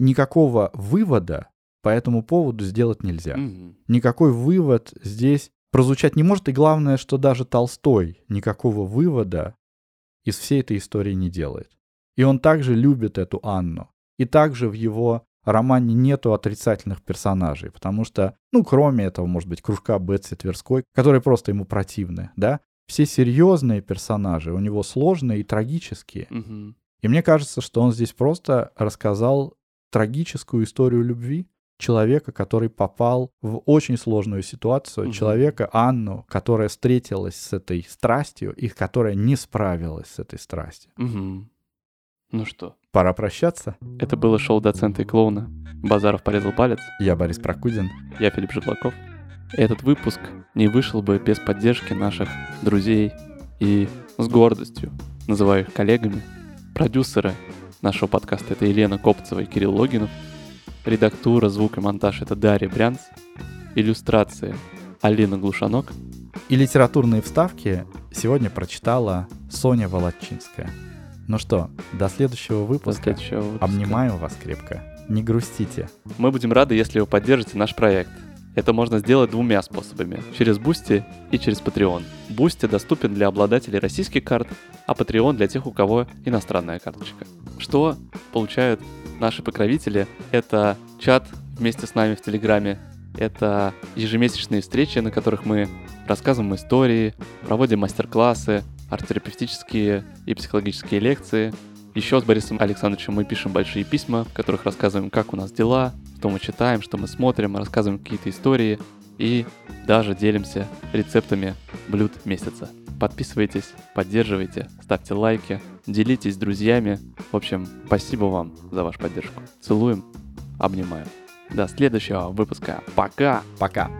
никакого вывода по этому поводу сделать нельзя. Угу. Никакой вывод здесь прозвучать не может, и главное, что даже Толстой никакого вывода из всей этой истории не делает. И он также любит эту Анну. И также в его романе нету отрицательных персонажей, потому что, ну, кроме этого, может быть, кружка Бетси Тверской, которые просто ему противны, да, все серьезные персонажи у него сложные и трагические. Угу. И мне кажется, что он здесь просто рассказал трагическую историю любви человека, который попал в очень сложную ситуацию, угу. человека Анну, которая встретилась с этой страстью и которая не справилась с этой страстью. Угу. Ну что? Пора прощаться. Это было шоу доцента и клоуна. Базаров порезал палец. Я Борис Прокудин. Я Филипп Житлаков. Этот выпуск не вышел бы без поддержки наших друзей и с гордостью называю их коллегами. Продюсеры нашего подкаста это Елена Копцева и Кирилл Логинов. Редактура, звук и монтаж это Дарья Брянц. Иллюстрации Алина Глушанок. И литературные вставки сегодня прочитала Соня Володчинская. Ну что, до следующего выпуска. До следующего выпуска. Обнимаю вас крепко. Не грустите. Мы будем рады, если вы поддержите наш проект. Это можно сделать двумя способами. Через Boosty и через Patreon. Boosty доступен для обладателей российских карт, а Patreon для тех, у кого иностранная карточка. Что получают наши покровители? Это чат вместе с нами в Телеграме, это ежемесячные встречи, на которых мы рассказываем истории, проводим мастер-классы, арт-терапевтические и психологические лекции. Еще с Борисом Александровичем мы пишем большие письма, в которых рассказываем, как у нас дела, что мы читаем, что мы смотрим, рассказываем какие-то истории и даже делимся рецептами блюд месяца. Подписывайтесь, поддерживайте, ставьте лайки, делитесь с друзьями. В общем, спасибо вам за вашу поддержку. Целуем, обнимаем. До следующего выпуска. Пока! Пока!